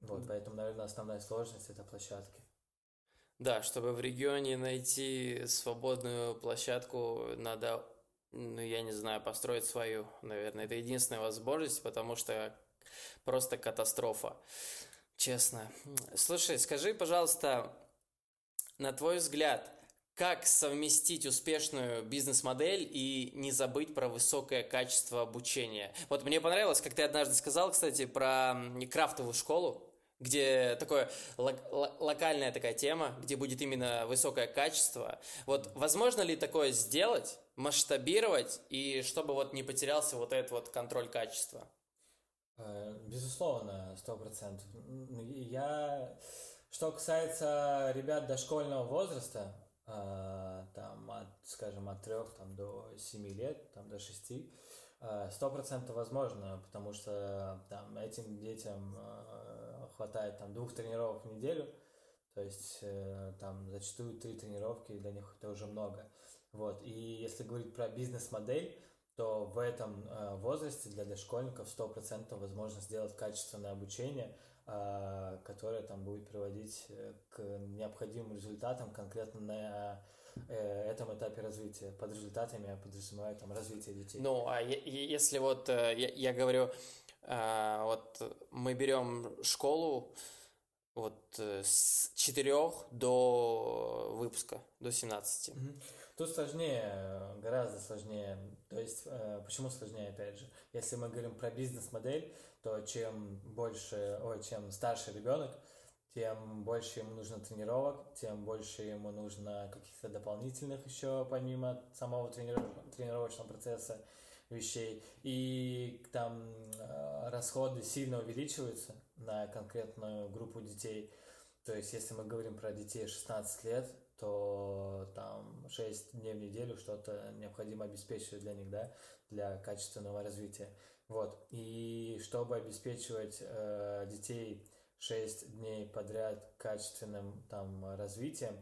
Вот, поэтому, наверное, основная сложность это площадки. Да, чтобы в регионе найти свободную площадку, надо, ну, я не знаю, построить свою, наверное. Это единственная возможность, потому что просто катастрофа. Честно. Слушай, скажи, пожалуйста, на твой взгляд, как совместить успешную бизнес-модель и не забыть про высокое качество обучения? Вот мне понравилось, как ты однажды сказал, кстати, про крафтовую школу, где такое локальная такая тема, где будет именно высокое качество. Вот возможно ли такое сделать, масштабировать, и чтобы вот не потерялся вот этот вот контроль качества? Э, безусловно, сто процентов. Я, что касается ребят дошкольного возраста, а, там, от, скажем, от трех там, до семи лет, там, до шести, а, сто процентов возможно, потому что там этим детям хватает там двух тренировок в неделю, то есть э, там зачастую три тренировки для них это уже много. Вот. И если говорить про бизнес-модель, то в этом возрасте для дошкольников 100% возможно сделать качественное обучение – а, которая там будет приводить э, к необходимым результатам конкретно на э, этом этапе развития. Под результатами я подразумеваю там развитие детей. Ну, а если вот э, я, я говорю, вот мы берем школу вот с 4 до выпуска, до 17. Тут сложнее, гораздо сложнее. То есть, почему сложнее, опять же? Если мы говорим про бизнес-модель, то чем больше, ой, чем старше ребенок, тем больше ему нужно тренировок, тем больше ему нужно каких-то дополнительных еще помимо самого трениров... тренировочного процесса вещей. И там э, расходы сильно увеличиваются на конкретную группу детей. То есть, если мы говорим про детей 16 лет, то там 6 дней в неделю что-то необходимо обеспечивать для них, да, для качественного развития. Вот. И чтобы обеспечивать э, детей 6 дней подряд качественным там развитием,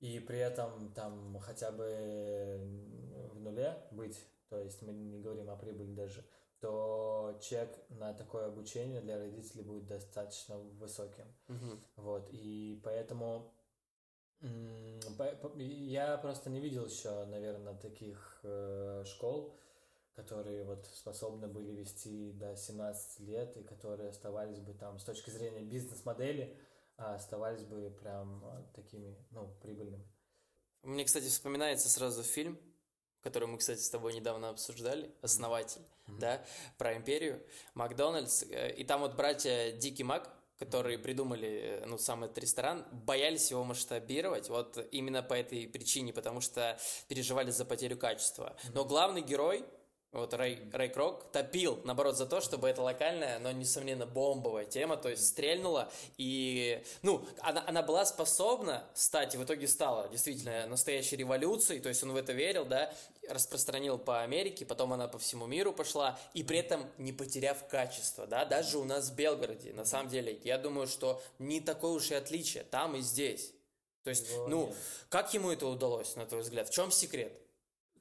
и при этом там хотя бы в нуле быть, то есть мы не говорим о прибыли даже, то чек на такое обучение для родителей будет достаточно высоким. Угу. Вот, и поэтому я просто не видел еще, наверное, таких э, школ, которые вот способны были вести до 17 лет и которые оставались бы там с точки зрения бизнес-модели, а оставались бы прям а, такими, ну, прибыльными. Мне, кстати, вспоминается сразу фильм, который мы, кстати, с тобой недавно обсуждали, «Основатель», mm-hmm. да, про империю, Макдональдс, э, и там вот братья Дикий Мак, которые придумали, ну, сам этот ресторан, боялись его масштабировать, вот именно по этой причине, потому что переживали за потерю качества. Но главный герой, вот Рэй, Рэй Крок топил, наоборот, за то, чтобы эта локальная, но, несомненно, бомбовая тема, то есть стрельнула, и, ну, она, она была способна стать, и в итоге стала действительно настоящей революцией, то есть он в это верил, да, распространил по Америке, потом она по всему миру пошла, и при этом не потеряв качество, да, даже у нас в Белгороде, на самом деле, я думаю, что не такое уж и отличие, там и здесь. То есть, ну, как ему это удалось, на твой взгляд? В чем секрет?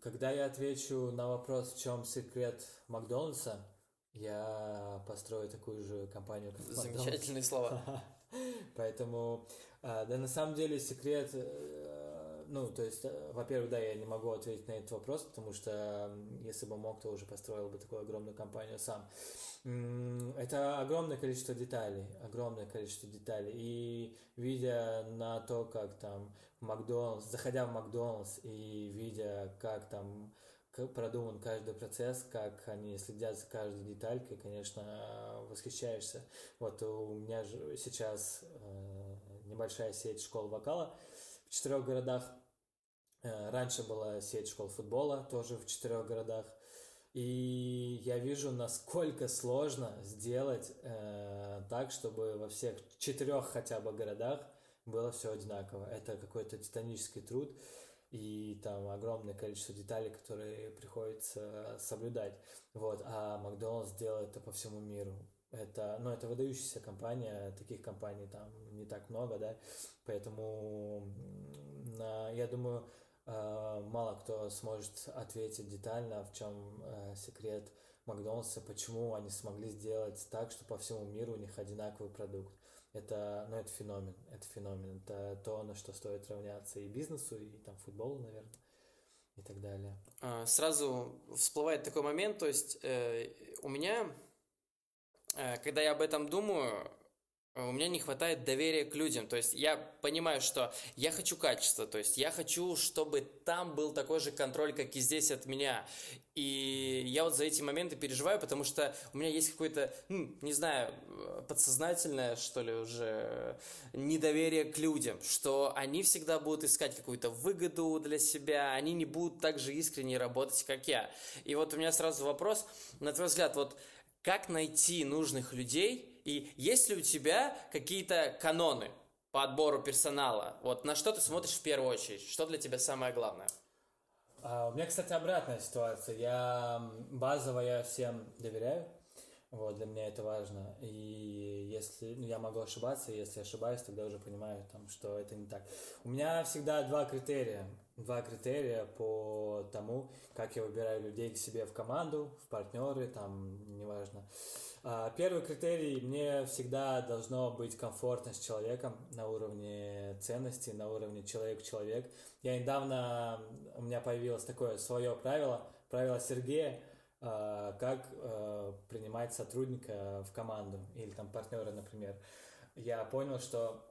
Когда я отвечу на вопрос, в чем секрет Макдональдса, я построю такую же компанию, как Замечательные слова. <laughs> Поэтому, а, да, на самом деле секрет, э, ну, то есть, э, во-первых, да, я не могу ответить на этот вопрос, потому что если бы мог, то уже построил бы такую огромную компанию сам. Это огромное количество деталей, огромное количество деталей. И видя на то, как там Макдональдс, заходя в Макдональдс и видя, как там продуман каждый процесс, как они следят за каждой деталькой, конечно, восхищаешься. Вот у меня же сейчас э, небольшая сеть школ вокала в четырех городах. Э, раньше была сеть школ футбола, тоже в четырех городах. И я вижу, насколько сложно сделать э, так, чтобы во всех четырех хотя бы городах было все одинаково. Это какой-то титанический труд и там огромное количество деталей, которые приходится соблюдать. Вот. А Макдональдс делает это по всему миру. Это, ну, это выдающаяся компания, таких компаний там не так много, да, поэтому на, я думаю, мало кто сможет ответить детально, в чем э, секрет Макдональдса, почему они смогли сделать так, что по всему миру у них одинаковый продукт это, ну, это феномен, это феномен, это то, на что стоит равняться и бизнесу, и там футболу, наверное, и так далее. А, сразу всплывает такой момент, то есть э, у меня, э, когда я об этом думаю, у меня не хватает доверия к людям. То есть я понимаю, что я хочу качества, то есть я хочу, чтобы там был такой же контроль, как и здесь от меня. И я вот за эти моменты переживаю, потому что у меня есть какое-то, ну, не знаю, подсознательное, что ли, уже недоверие к людям, что они всегда будут искать какую-то выгоду для себя, они не будут так же искренне работать, как я. И вот у меня сразу вопрос, на твой взгляд, вот как найти нужных людей, и есть ли у тебя какие-то каноны по отбору персонала? Вот на что ты смотришь в первую очередь? Что для тебя самое главное? А, у меня, кстати, обратная ситуация. Я базово я всем доверяю. Вот, для меня это важно. И если ну, я могу ошибаться, если ошибаюсь, тогда уже понимаю, там, что это не так. У меня всегда два критерия. Два критерия по тому, как я выбираю людей к себе в команду, в партнеры, там, неважно. А, первый критерий, мне всегда должно быть комфортно с человеком на уровне ценностей, на уровне человек-человек. Я недавно, у меня появилось такое свое правило, правило Сергея, а, как а, принимать сотрудника в команду или там партнера, например. Я понял, что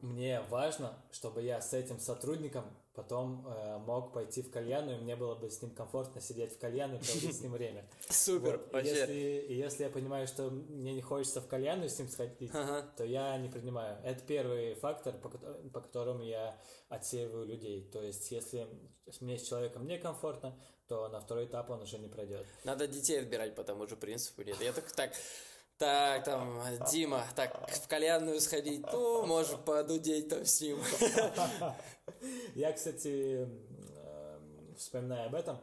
мне важно, чтобы я с этим сотрудником потом э, мог пойти в кальяну, и мне было бы с ним комфортно сидеть в кальяну и проводить с ним время. <laughs> Супер, вот. и если, если я понимаю, что мне не хочется в кальяну с ним сходить, ага. то я не принимаю. Это первый фактор, по, по которому я отсеиваю людей. То есть, если мне с человеком некомфортно, то на второй этап он уже не пройдет. Надо детей отбирать по тому же принципу. Нет, я только так так, там, Дима, так, в кальянную сходить, ну, может, подудеть там с ним. <laughs> Я, кстати, эм, вспоминая об этом,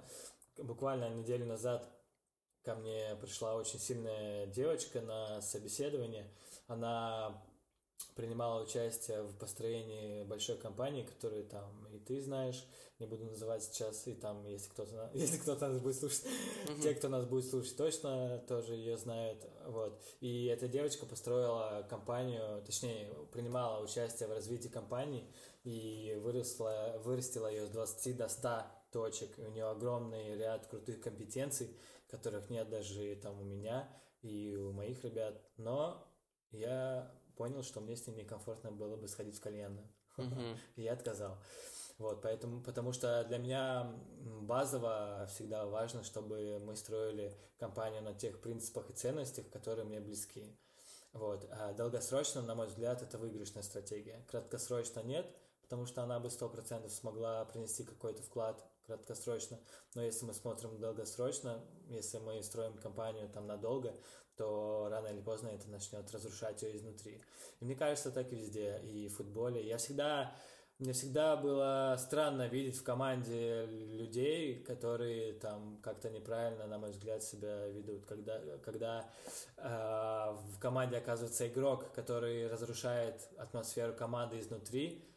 буквально неделю назад ко мне пришла очень сильная девочка на собеседование. Она принимала участие в построении большой компании, которую там и ты знаешь, не буду называть сейчас, и там, если кто-то, <laughs> если кто-то нас будет слушать, mm-hmm. те, кто нас будет слушать, точно тоже ее знают, вот. И эта девочка построила компанию, точнее, принимала участие в развитии компании и выросла, вырастила ее с 20 до 100 точек, и у нее огромный ряд крутых компетенций, которых нет даже там у меня и у моих ребят, но я понял, что мне с ним некомфортно было бы сходить в кальянную. Mm-hmm. <laughs> И я отказал. Вот, поэтому, потому что для меня базово всегда важно, чтобы мы строили компанию на тех принципах и ценностях, которые мне близки. Вот. А долгосрочно, на мой взгляд, это выигрышная стратегия. Краткосрочно нет, потому что она бы 100% смогла принести какой-то вклад краткосрочно. Но если мы смотрим долгосрочно, если мы строим компанию там надолго, то рано или поздно это начнет разрушать ее изнутри. И мне кажется, так и везде, и в футболе. Я всегда мне всегда было странно видеть в команде людей, которые там как-то неправильно, на мой взгляд, себя ведут. Когда, когда э, в команде оказывается игрок, который разрушает атмосферу команды изнутри,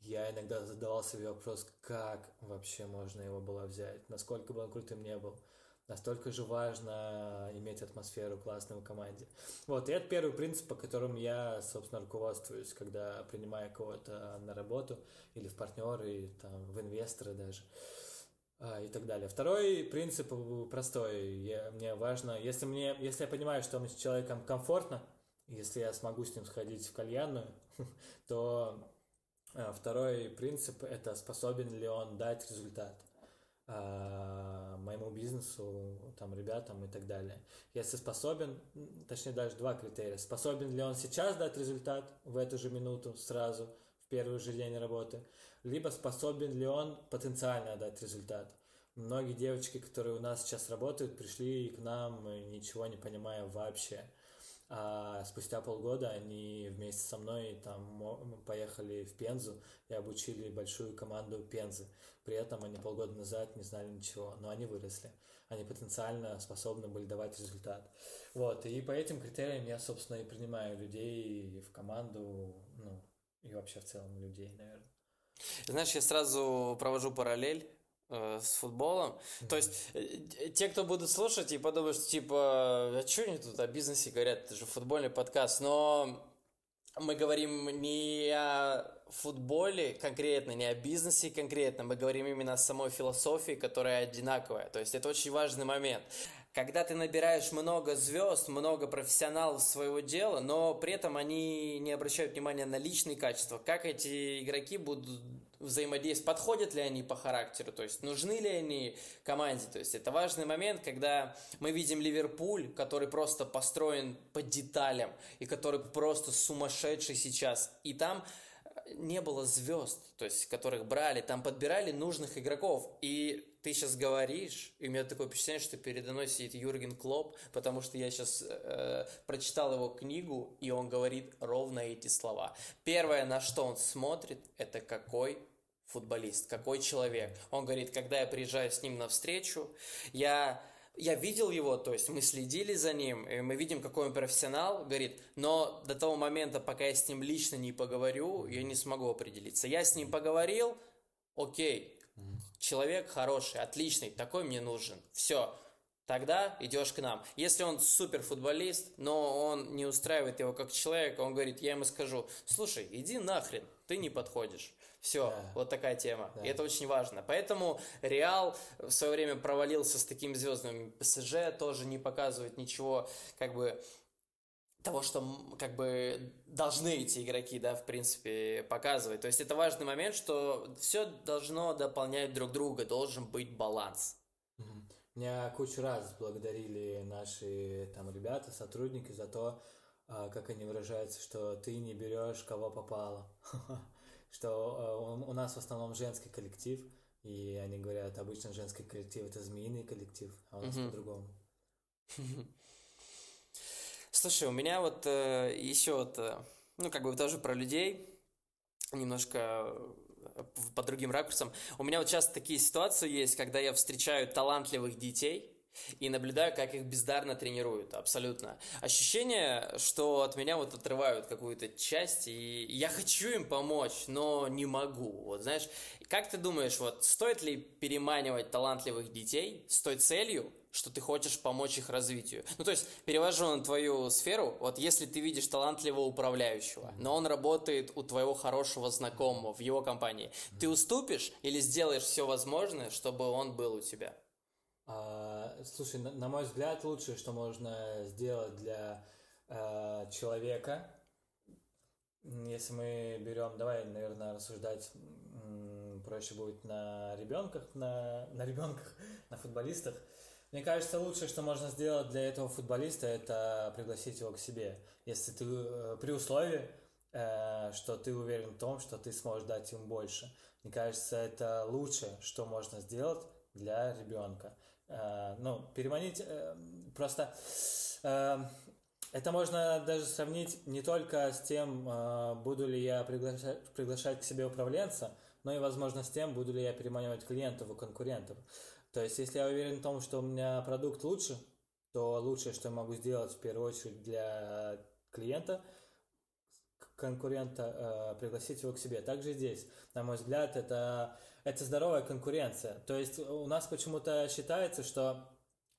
я иногда задавал себе вопрос, как вообще можно его было взять, насколько бы он крутым не был. Настолько же важно иметь атмосферу классную в команде. Вот, и это первый принцип, по которому я, собственно, руководствуюсь, когда принимаю кого-то на работу или в партнеры, или там, в инвесторы даже а, и так далее. Второй принцип простой. Я, мне важно, если, мне, если я понимаю, что мне с человеком комфортно, если я смогу с ним сходить в кальянную, <laughs> то а, второй принцип – это способен ли он дать результат моему бизнесу, там, ребятам и так далее. Если способен, точнее даже два критерия. Способен ли он сейчас дать результат в эту же минуту, сразу, в первый же день работы, либо способен ли он потенциально дать результат. Многие девочки, которые у нас сейчас работают, пришли к нам, ничего не понимая вообще – а спустя полгода они вместе со мной там поехали в Пензу и обучили большую команду Пензы. При этом они полгода назад не знали ничего, но они выросли. Они потенциально способны были давать результат. Вот, и по этим критериям я, собственно, и принимаю людей в команду, ну, и вообще в целом людей, наверное. Знаешь, я сразу провожу параллель с футболом. Mm-hmm. То есть э, те, кто будут слушать и подумают, что типа, а что они тут о бизнесе говорят, это же футбольный подкаст, но мы говорим не о футболе конкретно, не о бизнесе конкретно, мы говорим именно о самой философии, которая одинаковая. То есть это очень важный момент когда ты набираешь много звезд, много профессионалов своего дела, но при этом они не обращают внимания на личные качества, как эти игроки будут взаимодействовать, подходят ли они по характеру, то есть нужны ли они команде. То есть это важный момент, когда мы видим Ливерпуль, который просто построен по деталям и который просто сумасшедший сейчас. И там не было звезд, то есть которых брали, там подбирали нужных игроков. И ты сейчас говоришь, и у меня такое впечатление, что передо мной сидит Юрген Клоп, потому что я сейчас э, прочитал его книгу, и он говорит ровно эти слова. Первое, на что он смотрит, это какой футболист, какой человек. Он говорит, когда я приезжаю с ним на встречу, я я видел его, то есть мы следили за ним, и мы видим, какой он профессионал, говорит, но до того момента, пока я с ним лично не поговорю, я не смогу определиться. Я с ним поговорил, окей, человек хороший, отличный, такой мне нужен. Все, тогда идешь к нам. Если он супер футболист, но он не устраивает его как человека, он говорит, я ему скажу, слушай, иди нахрен, ты не подходишь. Все, да. вот такая тема. Да. И это очень важно. Поэтому Реал в свое время провалился с такими звездами. ПСЖ тоже не показывает ничего, как бы того, что как бы должны эти игроки, да, в принципе, показывать. То есть это важный момент, что все должно дополнять друг друга, должен быть баланс. Меня кучу раз благодарили наши там ребята, сотрудники за то, а, как они выражаются, что ты не берешь кого попало. <laughs> Что а, у нас в основном женский коллектив, и они говорят, обычно женский коллектив это змеиный коллектив, а у нас по-другому. <laughs> Слушай, у меня вот э, еще вот, э, ну, как бы тоже про людей, немножко э, по другим ракурсам. У меня вот часто такие ситуации есть, когда я встречаю талантливых детей, и наблюдаю, как их бездарно тренируют, абсолютно. Ощущение, что от меня вот отрывают какую-то часть, и я хочу им помочь, но не могу. Вот знаешь, как ты думаешь, вот стоит ли переманивать талантливых детей с той целью, что ты хочешь помочь их развитию. Ну, то есть, перевожу на твою сферу, вот если ты видишь талантливого управляющего, но он работает у твоего хорошего знакомого в его компании, ты уступишь или сделаешь все возможное, чтобы он был у тебя? А, слушай, на, на мой взгляд, лучшее, что можно сделать для э, человека, если мы берем, давай, наверное, рассуждать проще будет на ребенках, на, на ребенках, <laughs> на футболистах. Мне кажется, лучшее, что можно сделать для этого футболиста, это пригласить его к себе. Если ты э, при условии, э, что ты уверен в том, что ты сможешь дать им больше. Мне кажется, это лучшее, что можно сделать для ребенка. Э, ну, переманить просто это можно даже сравнить не только с тем, буду ли я приглашать, приглашать к себе управленца, но и, возможно, с тем, буду ли я переманивать клиентов и конкурентов. То есть, если я уверен в том, что у меня продукт лучше, то лучшее, что я могу сделать в первую очередь для клиента, конкурента, э, пригласить его к себе. Также здесь, на мой взгляд, это, это здоровая конкуренция. То есть у нас почему-то считается, что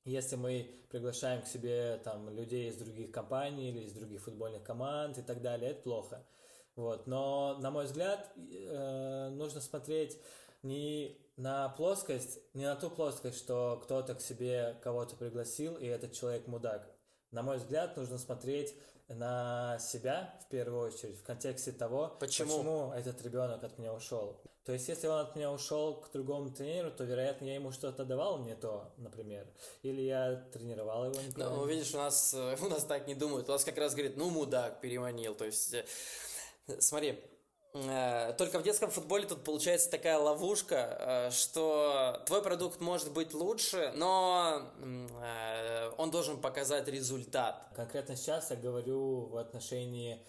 если мы приглашаем к себе там людей из других компаний или из других футбольных команд и так далее, это плохо. Вот. Но, на мой взгляд, э, нужно смотреть не на плоскость, не на ту плоскость, что кто-то к себе кого-то пригласил, и этот человек мудак. На мой взгляд, нужно смотреть на себя в первую очередь в контексте того, почему, почему этот ребенок от меня ушел. То есть, если он от меня ушел к другому тренеру, то, вероятно, я ему что-то давал не то, например. Или я тренировал его неправильно. Ну, видишь, у нас, <laughs> у нас так не думают. У нас как раз говорит, ну, мудак, переманил. То есть, э, смотри, только в детском футболе тут получается такая ловушка, что твой продукт может быть лучше, но он должен показать результат. Конкретно сейчас я говорю в отношении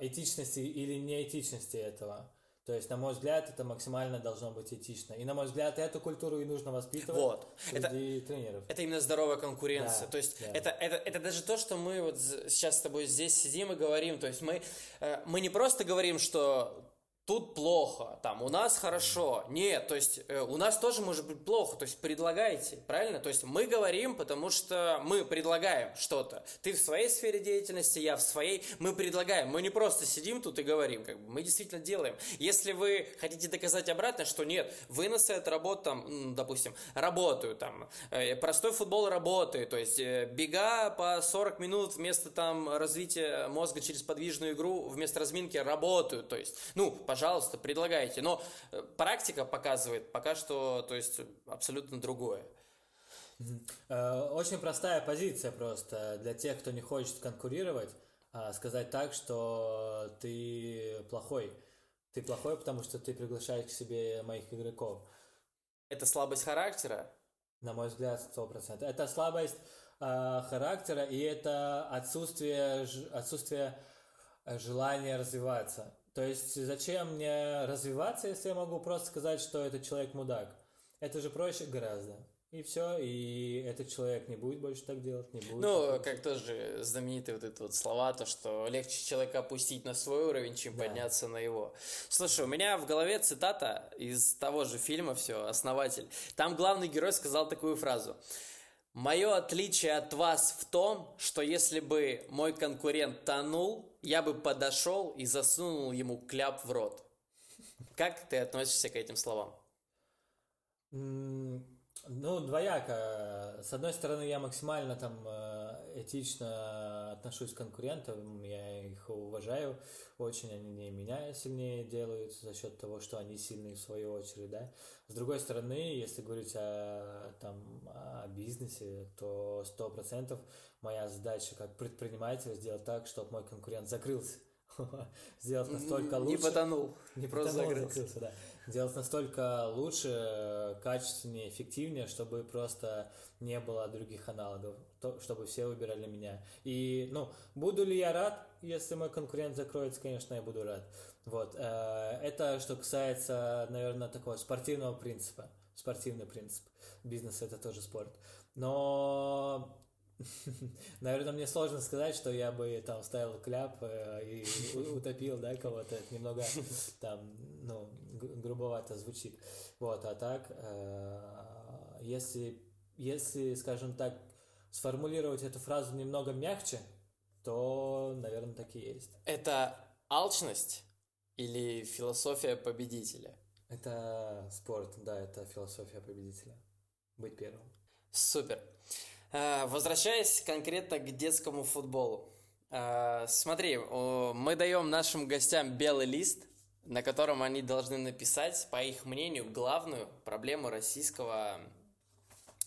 этичности или неэтичности этого. То есть, на мой взгляд, это максимально должно быть этично. И, на мой взгляд, эту культуру и нужно воспитывать вот. среди это, тренеров. Это именно здоровая конкуренция. Да, то есть, да. это, это, это даже то, что мы вот сейчас с тобой здесь сидим и говорим. То есть, мы, э, мы не просто говорим, что тут плохо, там, у нас хорошо. Нет, то есть э, у нас тоже может быть плохо, то есть предлагайте, правильно? То есть мы говорим, потому что мы предлагаем что-то. Ты в своей сфере деятельности, я в своей, мы предлагаем. Мы не просто сидим тут и говорим, как бы, мы действительно делаем. Если вы хотите доказать обратно, что нет, выносы от работ, там, допустим, работают, там, э, простой футбол работает, то есть э, бега по 40 минут вместо там развития мозга через подвижную игру, вместо разминки работают, то есть, ну, пожалуйста, предлагайте. Но э, практика показывает пока что, то есть, абсолютно другое. Э, очень простая позиция просто для тех, кто не хочет конкурировать, а, сказать так, что ты плохой. Ты плохой, потому что ты приглашаешь к себе моих игроков. Это слабость характера? На мой взгляд, сто процентов. Это слабость э, характера и это отсутствие, отсутствие желания развиваться. То есть зачем мне развиваться, если я могу просто сказать, что этот человек мудак? Это же проще гораздо. И все, и этот человек не будет больше так делать, не будет. Ну, как тоже знаменитые вот эти вот слова, то, что легче человека опустить на свой уровень, чем да. подняться на его. Слушай, у меня в голове цитата из того же фильма «Все, основатель». Там главный герой сказал такую фразу. Мое отличие от вас в том, что если бы мой конкурент тонул, я бы подошел и засунул ему кляп в рот. Как ты относишься к этим словам? Ну, двояко. С одной стороны, я максимально там э, этично отношусь к конкурентам, я их уважаю очень, они меня сильнее делают за счет того, что они сильные в свою очередь, да. С другой стороны, если говорить о, там, о бизнесе, то сто процентов моя задача как предпринимателя сделать так, чтобы мой конкурент закрылся <laughs> сделать настолько лучше. Не потонул, не просто закрылся. закрылся да делать настолько лучше, качественнее, эффективнее, чтобы просто не было других аналогов, то, чтобы все выбирали меня. И, ну, буду ли я рад, если мой конкурент закроется, конечно, я буду рад. Вот. Э, это что касается, наверное, такого спортивного принципа. Спортивный принцип. Бизнес это тоже спорт. Но <laughs> Наверное, мне сложно сказать, что я бы там ставил кляп э, и <laughs> утопил, да, кого-то. Это немного <laughs> там, ну, грубовато звучит. Вот, а так, э, если, если, скажем так, сформулировать эту фразу немного мягче, то, наверное, так и есть. Это алчность или философия победителя? Это спорт, да, это философия победителя. Быть первым. Супер. Э, возвращаясь конкретно к детскому футболу. Э, смотри, мы даем нашим гостям белый лист, на котором они должны написать, по их мнению, главную проблему российского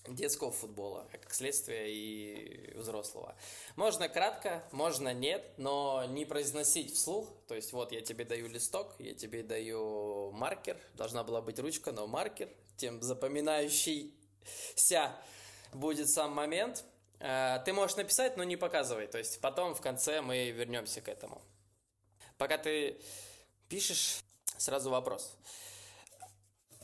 детского футбола, как следствие и взрослого. Можно кратко, можно нет, но не произносить вслух. То есть вот я тебе даю листок, я тебе даю маркер, должна была быть ручка, но маркер, тем запоминающийся будет сам момент. Э, ты можешь написать, но не показывай. То есть потом в конце мы вернемся к этому. Пока ты пишешь, сразу вопрос.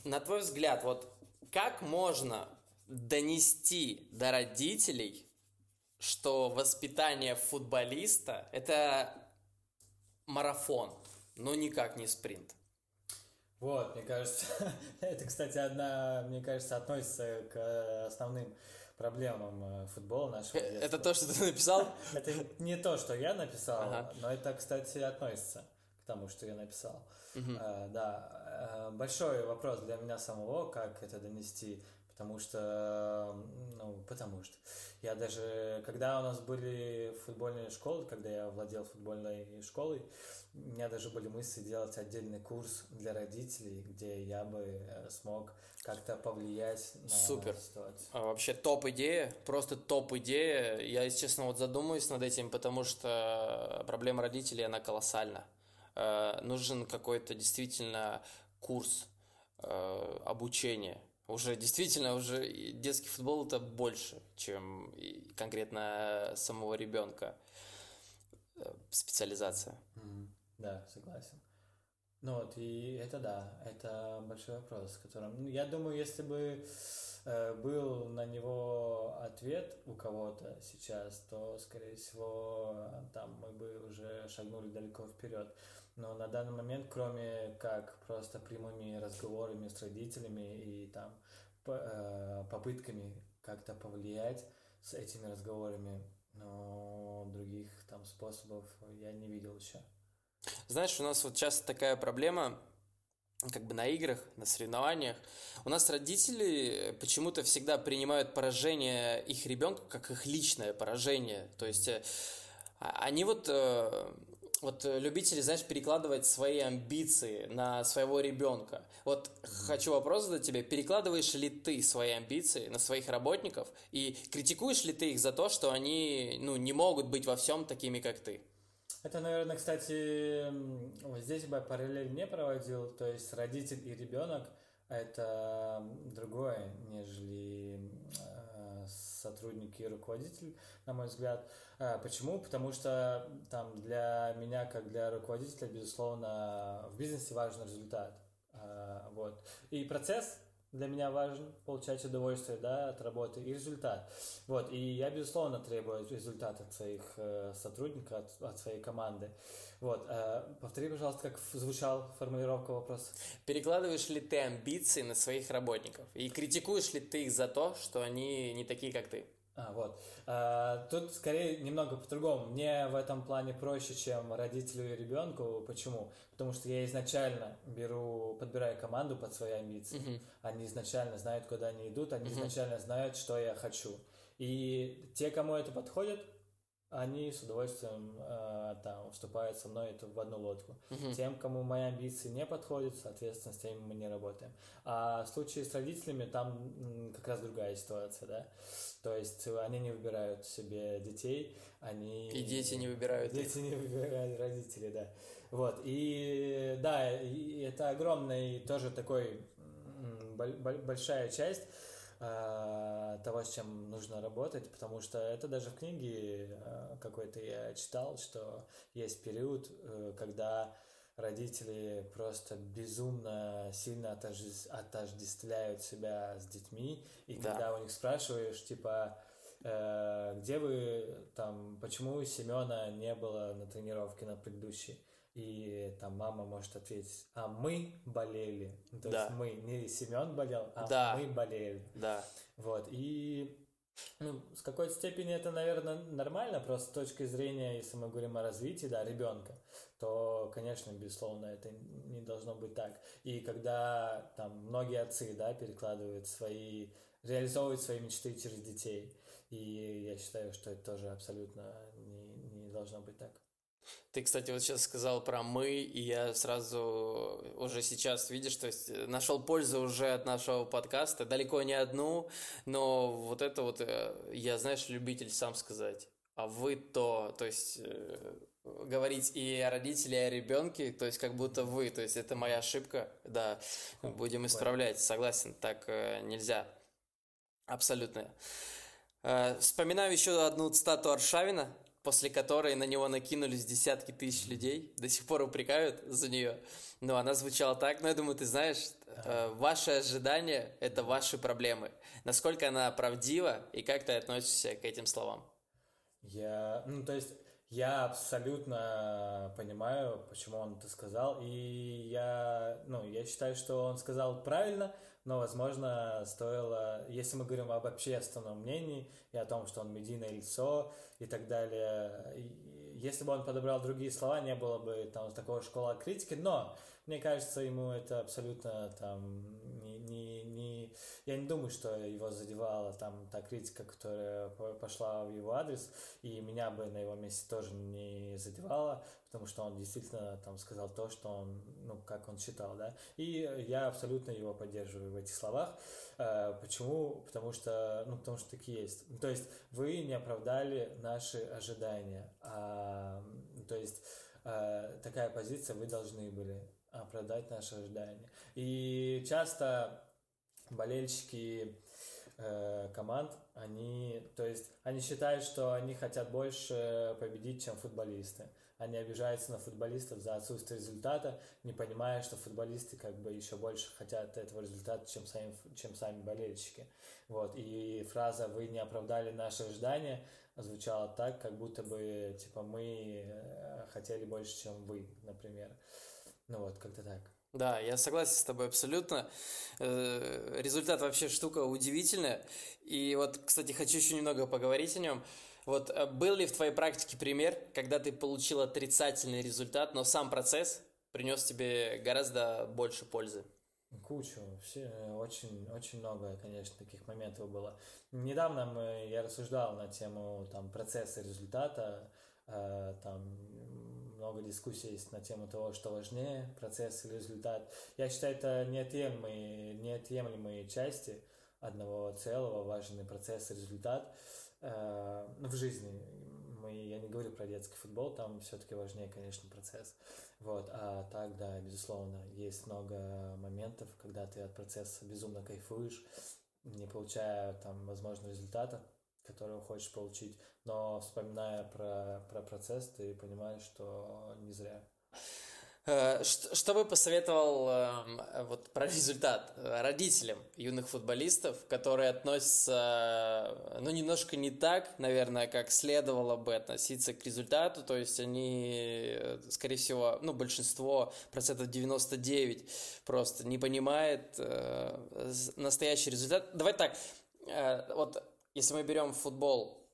На твой взгляд, вот как можно донести до родителей, что воспитание футболиста – это марафон, но никак не спринт? Вот, мне кажется, <laughs> это, кстати, одна, мне кажется, относится к основным проблемам э, футбола нашего Э, детства. Это то, что ты написал? <laughs> Это не то, что я написал, Ага. но это, кстати, относится к тому, что я написал. Э, да, большой вопрос для меня самого, как это донести, потому что, ну, потому что я даже, когда у нас были футбольные школы, когда я владел футбольной школой, у меня даже были мысли делать отдельный курс для родителей, где я бы э, смог как-то повлиять на Супер. ситуацию. А, Вообще топ-идея, просто топ-идея. Я, если честно, вот задумаюсь над этим, потому что проблема родителей, она колоссальна. Э, Нужен какой-то действительно курс э, обучения. Уже действительно, уже детский футбол это больше, чем конкретно самого ребенка. Специализация. Мгм. Да, согласен. Ну вот, и это да, это большой вопрос, с которым, ну, я думаю, если бы э, был на него ответ у кого-то сейчас, то, скорее всего, там мы бы уже шагнули далеко вперед. Но на данный момент, кроме как просто прямыми разговорами с родителями и там по- э, попытками как-то повлиять с этими разговорами, но других там способов я не видел еще. Знаешь, у нас вот часто такая проблема, как бы на играх, на соревнованиях. У нас родители почему-то всегда принимают поражение их ребенка как их личное поражение. То есть э, а- они вот, э, вот э, любители, знаешь, перекладывать свои амбиции на своего ребенка. Вот хочу вопрос задать тебе. Перекладываешь ли ты свои амбиции на своих работников и критикуешь ли ты их за то, что они ну, не могут быть во всем такими, как ты? Это, наверное, кстати, вот здесь бы параллель не проводил, то есть родитель и ребенок это другое, нежели э, сотрудник и руководитель, на мой взгляд. Э, Почему? Потому что там для меня, как для руководителя, безусловно, в бизнесе важен результат. Э, Вот. И процесс для меня важен, получать удовольствие да, от работы и результат. Вот, и я, безусловно, требую результата от своих э, сотрудников, от, от своей команды. Вот, э, повтори, пожалуйста, как звучал формулировка вопроса. Перекладываешь ли ты амбиции на своих работников? И критикуешь ли ты их за то, что они не такие, как ты? А, вот. А, тут скорее немного по-другому. Мне в этом плане проще, чем родителю и ребенку. Почему? Потому что я изначально беру, подбираю команду под свои амбиции. Они изначально знают, куда они идут, они изначально знают, что я хочу. И те, кому это подходит, они с удовольствием э, там вступают со мной в одну лодку. Тем, кому мои амбиции не подходят, соответственно, с теми мы не работаем. А в случае с родителями там как раз другая ситуация, да. То есть они не выбирают себе детей, они... И дети не выбирают их. Дети не выбирают родителей, да. Вот, и да, и это огромный тоже такой большая часть а, того, с чем нужно работать, потому что это даже в книге а, какой-то я читал, что есть период, э, когда родители просто безумно сильно отожде- отождествляют себя с детьми, и Да. когда у них спрашиваешь, типа, э, где вы там, почему Семена не было на тренировке на предыдущей? И там мама может ответить, а мы болели. Ну, То Да. есть мы, не Семен болел, а Да. мы болели. Да. Вот, и ну, с какой-то степени это, наверное, нормально, просто с точки зрения, если мы говорим о развитии, да, ребенка, то, конечно, безусловно, это не должно быть так. И когда там многие отцы, да, перекладывают свои, реализовывают свои мечты через детей, и я считаю, что это тоже абсолютно не, не должно быть так. Ты, кстати, вот сейчас сказал про мы, и я сразу уже сейчас, видишь, то есть э, нашел пользу уже от нашего подкаста, далеко не одну, но вот это вот, э, я, знаешь, любитель сам сказать, а вы то, то есть э, говорить и о родителе, и о ребенке, то есть как будто вы, то есть это моя ошибка, да, будем исправлять, согласен, так нельзя, абсолютно. Вспоминаю еще одну цитату Аршавина, после которой на него накинулись десятки тысяч людей, до сих пор упрекают за нее. Но она звучала так, но я думаю, ты знаешь, э, ваши ожидания – это ваши проблемы. Насколько она правдива и как ты относишься к этим словам? Я, ну, то есть, Я абсолютно понимаю, почему он это сказал, и я, ну, я считаю, что он сказал правильно, но, возможно, стоило, если мы говорим об общественном мнении и о том, что он медийное лицо и так далее, если бы он подобрал другие слова, не было бы там такого школа критики, но мне кажется, ему это абсолютно там. Я не думаю, что его задевала там та критика, которая пошла в его адрес, и меня бы на его месте тоже не задевала, потому что он действительно там сказал то, что он, ну, как он считал, да. И я абсолютно его поддерживаю в этих словах. Э, почему? Потому что, ну, потому что такие есть. То есть вы не оправдали наши ожидания. А, то есть э, такая позиция вы должны были оправдать наши ожидания. И часто болельщики э, команд, они, то есть, они считают, что они хотят больше победить, чем футболисты. Они обижаются на футболистов за отсутствие результата, не понимая, что футболисты как бы еще больше хотят этого результата, чем сами, чем сами болельщики. Вот. И фраза «вы не оправдали наши ожидания» звучала так, как будто бы, типа, мы э, хотели больше, чем вы, например. Ну вот, как-то так. Да, я согласен с тобой абсолютно. Э, результат вообще штука удивительная. И вот, кстати, хочу еще немного поговорить о нем. Вот э, был ли в твоей практике пример, когда ты получил отрицательный результат, но сам процесс принес тебе гораздо больше пользы? Кучу, все, очень, очень много, конечно, таких моментов было. Недавно мы, я рассуждал на тему там, процесса результата, э, там много дискуссий есть на тему того, что важнее, процесс или результат. Я считаю, это неотъемлемые, неотъемлемые части одного целого, важный процесс и результат э, в жизни. Мы, я не говорю про детский футбол, там все-таки важнее, конечно, процесс. Вот, а так, да, безусловно, есть много моментов, когда ты от процесса безумно кайфуешь, не получая там, возможно, результата, которого хочешь получить, но вспоминая про, про процесс, ты понимаешь, что не зря. Э, что бы посоветовал эм, вот про результат родителям юных футболистов, которые относятся, ну, немножко не так, наверное, как следовало бы относиться к результату, то есть они, э, скорее всего, ну, большинство, процентов 99 просто не понимает э, настоящий результат. Давай так, э, вот если мы берем футбол,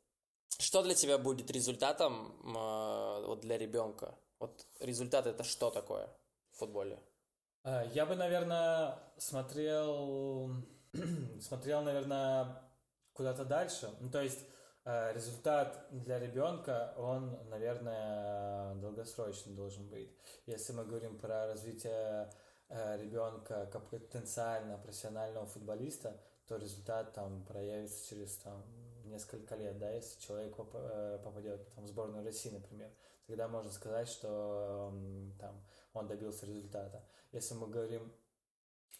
что для тебя будет результатом э, вот для ребенка? Вот результат это что такое в футболе? А, я бы, наверное, смотрел, <clears throat> смотрел, наверное, куда-то дальше. Ну, то есть э, результат для ребенка, он, наверное, долгосрочный должен быть. Если мы говорим про развитие э, ребенка как потенциально профессионального футболиста, то результат там проявится через там, несколько лет, да, если человек э, попадет там, в сборную России, например, тогда можно сказать, что там, он добился результата. Если мы говорим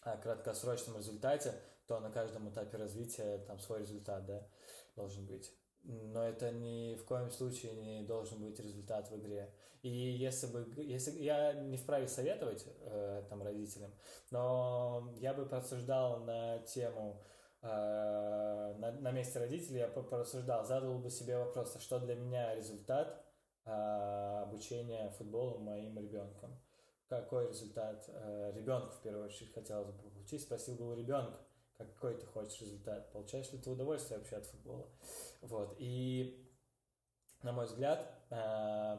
о краткосрочном результате, то на каждом этапе развития там свой результат, да, должен быть. Но это ни в коем случае не должен быть результат в игре. И если бы, если я не вправе советовать э, там родителям, но я бы порассуждал на тему на, на месте родителей, я порассуждал, задал бы себе вопрос, а что для меня результат э, обучения футболу моим ребенком? Какой результат э, ребенку в первую очередь хотелось бы получить? Спросил бы у ребенка, какой ты хочешь результат, получаешь ли ты удовольствие вообще от футбола. Вот. И, на мой взгляд, э,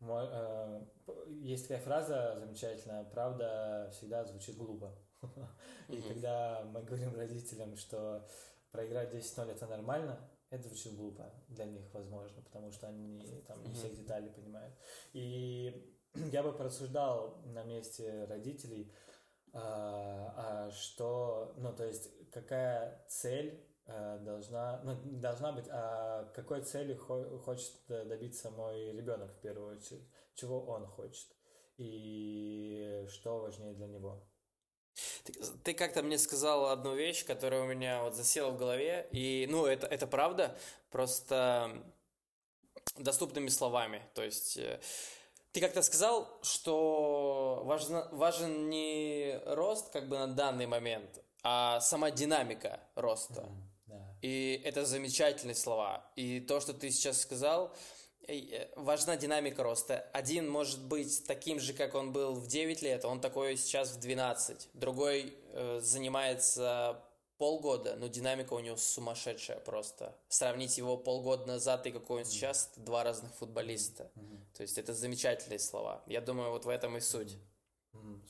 мой, э, есть такая фраза замечательная, правда всегда звучит глупо. <laughs> И когда мы говорим родителям, что проиграть 10-0 это нормально, это звучит глупо для них, возможно, потому что они там не всех деталей понимают. И <clears throat> я бы порассуждал на месте родителей, а, а что, ну, то есть, какая цель а, должна, ну, должна быть, а какой цели хо- хочет добиться мой ребенок в первую очередь, чего он хочет и что важнее для него. Ты, ты как-то мне сказал одну вещь, которая у меня вот засела в голове, и, ну, это, это правда, просто доступными словами, то есть э, ты как-то сказал, что важно, важен не рост как бы на данный момент, а сама динамика роста. Mm, yeah. И это замечательные слова. И то, что ты сейчас сказал, э, важна динамика роста. Один может быть таким же, как он был в 9 лет, он такой сейчас в 12. Другой э, занимается полгода, но динамика у него сумасшедшая просто. Сравнить его полгода назад и какой он сейчас, это два разных футболиста. Mm-hmm. То есть это замечательные слова. Я думаю, вот в этом и суть.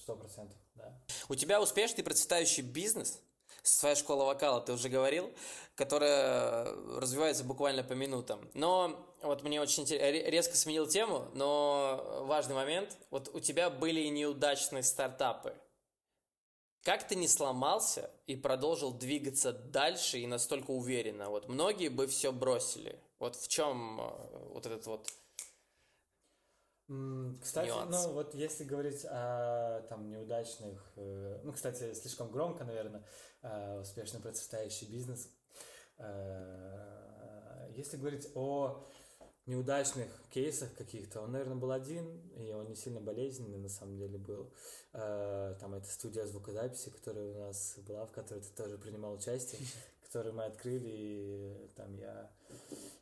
Сто процентов, да. У тебя успешный процветающий бизнес, своя школа вокала, ты уже говорил, которая развивается буквально по минутам. Но вот мне очень интересно, резко сменил тему, но важный момент. Вот у тебя были неудачные стартапы. Как ты не сломался и продолжил двигаться дальше и настолько уверенно? Вот многие бы все бросили. Вот в чем э, вот этот вот кстати, нюанс. ну вот если говорить о там неудачных, э, ну, кстати, слишком громко, наверное, э, успешный процветающий бизнес. Если говорить о неудачных кейсах каких-то. Он, наверное, был один, и он не сильно болезненный на самом деле был. Э, там это студия звукозаписи, которая у нас была, в которой ты тоже принимал участие, <laughs> которую мы открыли, и там я...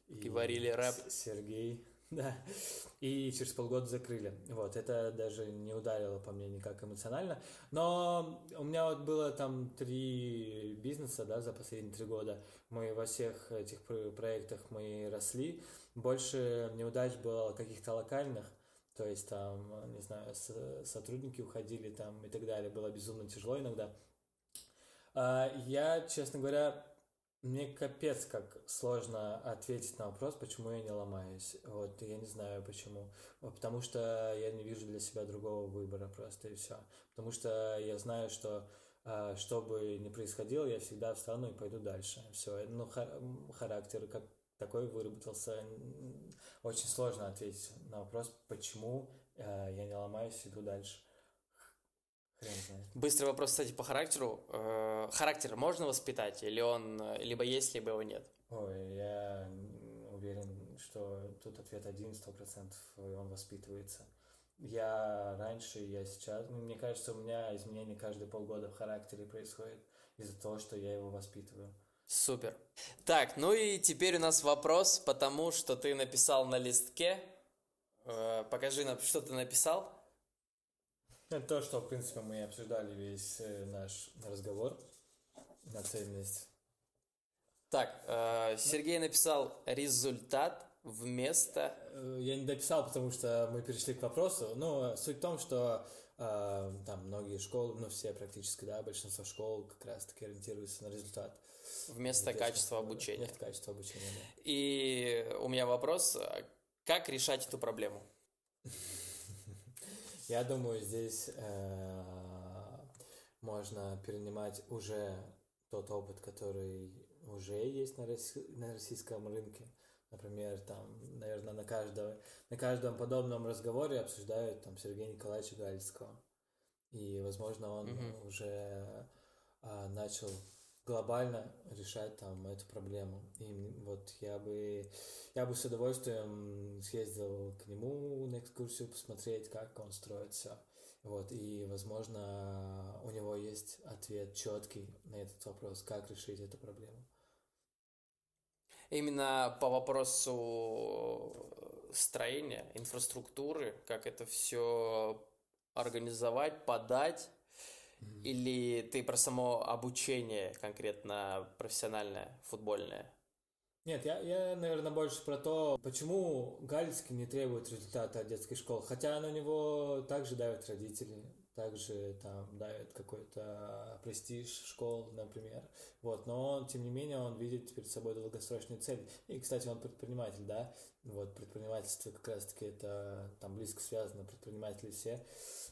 И, и варили рэп. Сергей, <laughs> да. И через полгода закрыли. Вот, это даже не ударило по мне никак эмоционально. Но у меня вот было там три бизнеса, да, за последние три года. Мы во всех этих проектах мы росли больше неудач было каких-то локальных, то есть там, не знаю, сотрудники уходили там и так далее, было безумно тяжело иногда. А, я, честно говоря, мне капец как сложно ответить на вопрос, почему я не ломаюсь. Вот, я не знаю почему. Потому что я не вижу для себя другого выбора просто и все. Потому что я знаю, что а, что бы ни происходило, я всегда встану и пойду дальше. Все, ну, характер, как такой выработался. Очень сложно ответить на вопрос, почему э, я не ломаюсь, иду дальше. Хрен знает. Быстрый вопрос, кстати, по характеру. Э, характер можно воспитать, или он либо есть, либо его нет? Ой, я уверен, что тут ответ один, сто процентов, он воспитывается. Я раньше, я сейчас, ну, мне кажется, у меня изменения каждые полгода в характере происходят из-за того, что я его воспитываю. Супер. Так, ну и теперь у нас вопрос, потому что ты написал на листке. Э, покажи что ты написал. Это то, что, в принципе, мы обсуждали весь э, наш разговор. Нацеленность. Так, э, Сергей написал результат вместо... Э, я не дописал, потому что мы перешли к вопросу. Но суть в том, что э, там многие школы, ну все практически, да, большинство школ как раз-таки ориентируются на результат. Вместо качества обучения. Вместо качества обучения, да. И у меня вопрос, как решать эту проблему? <laughs> Я думаю, здесь э, можно перенимать уже тот опыт, который уже есть на, на российском рынке. Например, там, наверное, на, каждом, на каждом подобном разговоре обсуждают там Сергея Николаевича Гальского. И, возможно, он угу. уже а, начал глобально решать там эту проблему. И вот я бы, я бы с удовольствием съездил к нему на экскурсию, посмотреть, как он строит все. Вот, и, возможно, у него есть ответ четкий на этот вопрос, как решить эту проблему. Именно по вопросу строения, инфраструктуры, как это все организовать, подать, или ты про само обучение конкретно профессиональное, футбольное? Нет, я, я, наверное, больше про то, почему Галицкий не требует результата от детской школы. Хотя на него также давят родители, также там давят какой-то престиж школ, например. Вот, но тем не менее, он видит перед собой долгосрочные цели. И, кстати, он предприниматель, да? Вот, предпринимательство как раз-таки это там близко связано, предприниматели все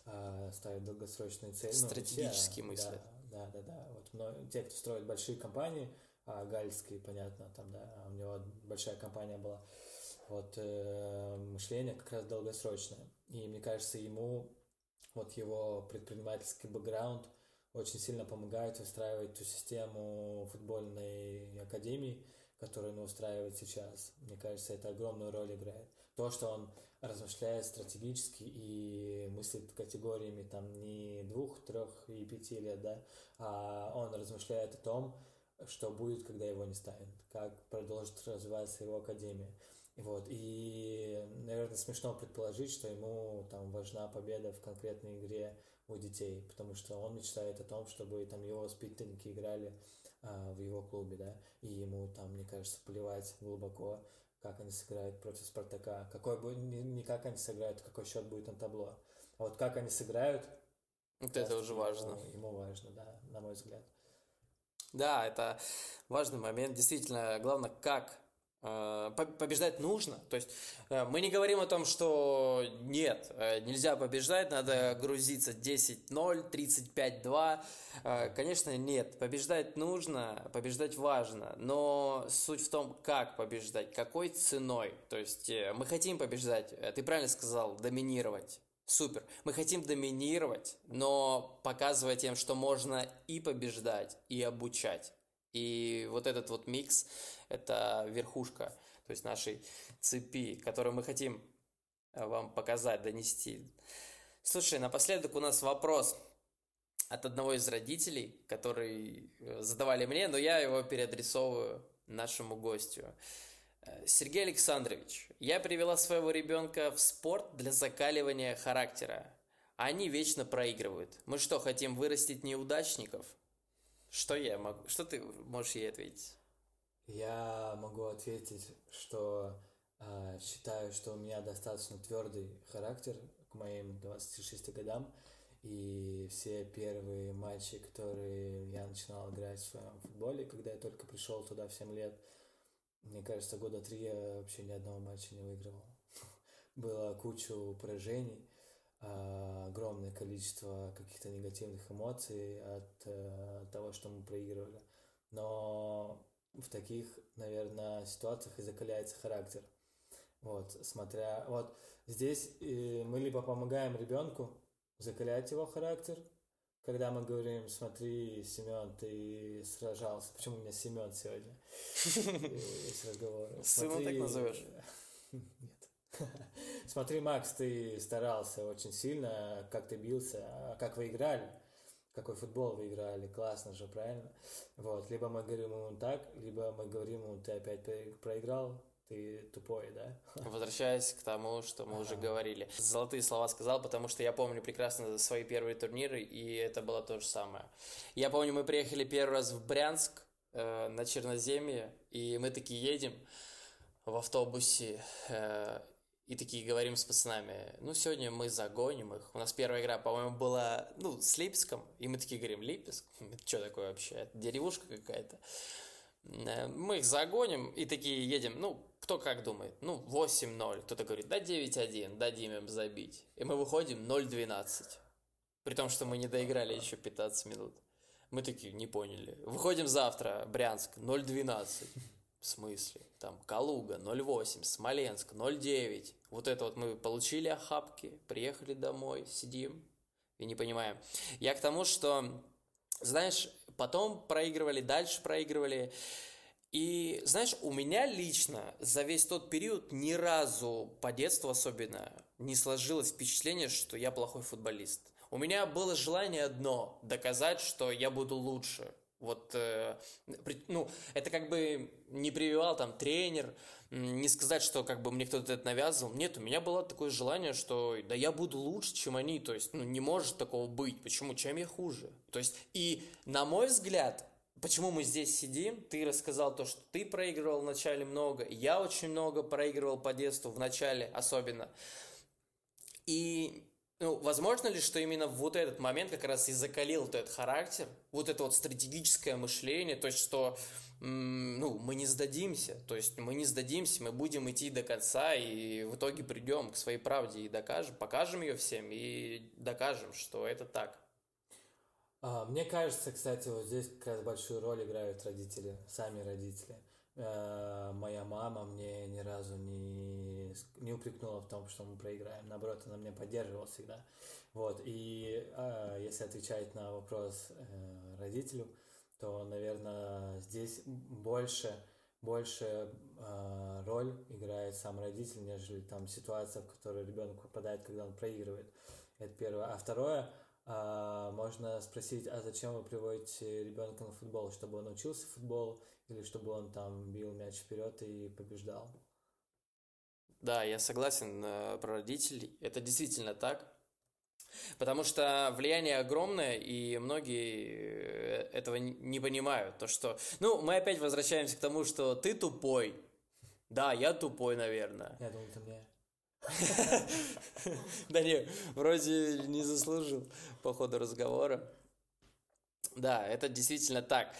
э, ставят долгосрочные цели. Стратегические ну, все, мысли. Да, да, да, да. Вот но, те, кто строит большие компании, а Гальский, понятно, там, да, у него большая компания была. Вот э, мышление как раз долгосрочное. И мне кажется, ему вот его предпринимательский бэкграунд очень сильно помогает выстраивать ту систему футбольной академии, которую он устраивает сейчас. Мне кажется, это огромную роль играет. То, что он размышляет стратегически и мыслит категориями там не двух, трех и пяти лет, да, а он размышляет о том, что будет, когда его не станет, как продолжит развиваться его академия. Вот, и, наверное, смешно предположить, что ему там важна победа в конкретной игре у детей, потому что он мечтает о том, чтобы там его воспитанники играли а, в его клубе, да, и ему там, мне кажется, плевать глубоко, как они сыграют против Спартака, какой будет, не, не как они сыграют, какой счет будет на табло, а вот как они сыграют, вот это уже важно. Ему, ему важно, да, на мой взгляд. Да, это важный момент. Действительно, главное, как побеждать нужно. То есть э, мы не говорим о том, что нет, э, нельзя побеждать, надо грузиться 10-0, 35-2. Конечно, нет, побеждать нужно, побеждать важно, но суть в том, как побеждать, какой ценой. То есть мы хотим побеждать, ты правильно сказал, доминировать. Супер. Мы хотим доминировать, но показывать им, что можно и побеждать, и обучать. И вот этот вот микс – это верхушка, то есть нашей цепи, которую мы хотим э, вам показать, донести. Слушай, напоследок у нас вопрос от одного из родителей, который э, задавали мне, но я его переадресовываю нашему гостю. Э, Сергей Александрович, я привела своего ребенка в спорт для закаливания характера. Они вечно проигрывают. Мы что, хотим вырастить неудачников? Что я могу? Что ты можешь ей ответить? Я могу ответить, что э, считаю, что у меня достаточно твердый характер к моим 26 годам. И все первые матчи, которые я начинал играть в своем футболе, когда я только пришел туда в 7 лет, мне кажется, года три я вообще ни одного матча не выигрывал. <laughs> Было кучу поражений. А, огромное количество каких-то негативных эмоций от э, того, что мы проигрывали. Но в таких, наверное, ситуациях и закаляется характер. Вот, смотря... Вот здесь э, мы либо помогаем ребенку закалять его характер, когда мы говорим, смотри, Семен, ты сражался. Почему у меня Семен сегодня? <laughs> Разговор. Сына так назовешь? <laughs> <laughs> Смотри, Макс, ты старался очень сильно, как ты бился, как вы играли, какой футбол вы играли, классно же, правильно? Вот, либо мы говорим ему так, либо мы говорим ему, ты опять проиграл, ты тупой, да? <laughs> Возвращаясь к тому, что мы ага. уже говорили. Золотые слова сказал, потому что я помню прекрасно свои первые турниры, и это было то же самое. Я помню, мы приехали первый раз в Брянск э, на Черноземье, и мы такие едем в автобусе, э, и такие говорим с пацанами, ну, сегодня мы загоним их. У нас первая игра, по-моему, была, ну, с Липском, и мы такие говорим, Липецк? <laughs> Это что такое вообще? Это деревушка какая-то. Э, мы их загоним и такие едем, ну, кто как думает, ну, 8-0. Кто-то говорит, да 9-1, дадим им забить. И мы выходим 0-12. При том, что мы не доиграли еще 15 минут. Мы такие, не поняли. Выходим завтра, Брянск, 0-12. В смысле? Там Калуга 0,8, Смоленск 0,9. Вот это вот мы получили охапки, приехали домой, сидим и не понимаем. Я к тому, что, знаешь, потом проигрывали, дальше проигрывали. И, знаешь, у меня лично за весь тот период ни разу, по детству особенно, не сложилось впечатление, что я плохой футболист. У меня было желание одно – доказать, что я буду лучше – вот, э, ну, это как бы не прививал там тренер, не сказать, что как бы мне кто-то это навязывал. Нет, у меня было такое желание, что да я буду лучше, чем они. То есть, ну, не может такого быть. Почему? Чем я хуже? То есть, и на мой взгляд, почему мы здесь сидим, ты рассказал то, что ты проигрывал в начале много, я очень много проигрывал по детству, в начале особенно. И ну, возможно ли, что именно вот этот момент как раз и закалил вот этот характер, вот это вот стратегическое мышление, то есть что ну, мы не сдадимся, то есть мы не сдадимся, мы будем идти до конца и в итоге придем к своей правде и докажем, покажем ее всем и докажем, что это так. А, мне кажется, кстати, вот здесь как раз большую роль играют родители, сами родители. Э, моя мама мне ни разу не, не упрекнула в том, что мы проиграем. Наоборот, она меня поддерживала всегда. Вот. И э, если отвечать на вопрос э, родителю, то, наверное, здесь больше, больше э, роль играет сам родитель, нежели там ситуация, в которую ребенок попадает, когда он проигрывает. Это первое. А второе, а, можно спросить, а зачем вы приводите ребенка на футбол, чтобы он учился футболу или чтобы он там бил мяч вперед и побеждал? Да, я согласен э, про родителей. Это действительно так. Потому что влияние огромное, и многие э, этого не понимают. То, что... Ну, мы опять возвращаемся к тому, что ты тупой. Да, я тупой, наверное. Я думал, ты мне. <laughs> Да не, вроде не заслужил по ходу разговора. Да, это действительно так.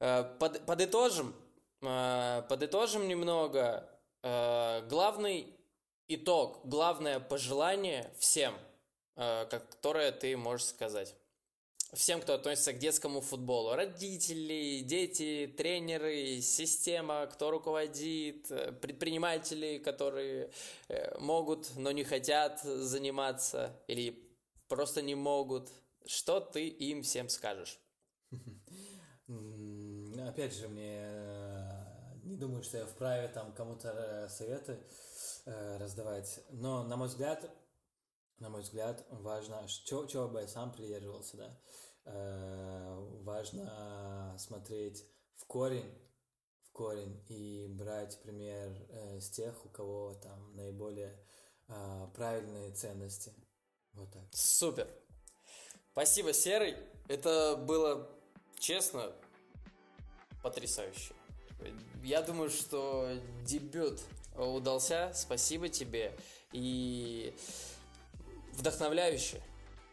Э, под, подытожим, э, подытожим немного. Э, главный итог, главное пожелание всем, которое ты можешь сказать. Всем, кто относится к детскому футболу. Родители, дети, тренеры, система, кто руководит, предприниматели, которые могут, но не хотят заниматься или просто не могут. Что ты им всем скажешь? Опять же, мне э, не думаю, что я вправе там кому-то э, советы э, раздавать. Но, на мой взгляд, на мой взгляд, важно, что, чего бы я сам придерживался, да. Важно смотреть в корень, в корень и брать пример с тех, у кого там наиболее правильные ценности. Вот так. Супер. Спасибо, Серый. Это было, честно, потрясающе. Я думаю, что дебют удался. Спасибо тебе. И вдохновляющий.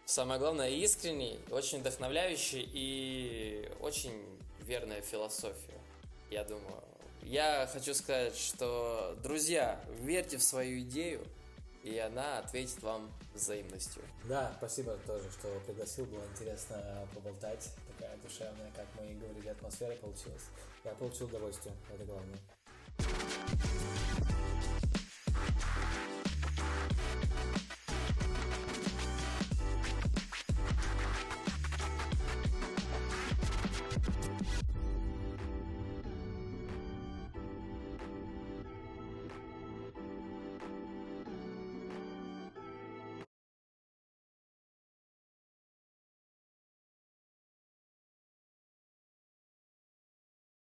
Самое главное, искренний, очень вдохновляющий и очень верная философия, я думаю. Я хочу сказать, что, друзья, верьте в свою идею, и она ответит вам взаимностью. Да, спасибо тоже, что пригласил. Было интересно поболтать. Такая душевная, как мы и говорили, атмосфера получилась. Я получил удовольствие, это главное.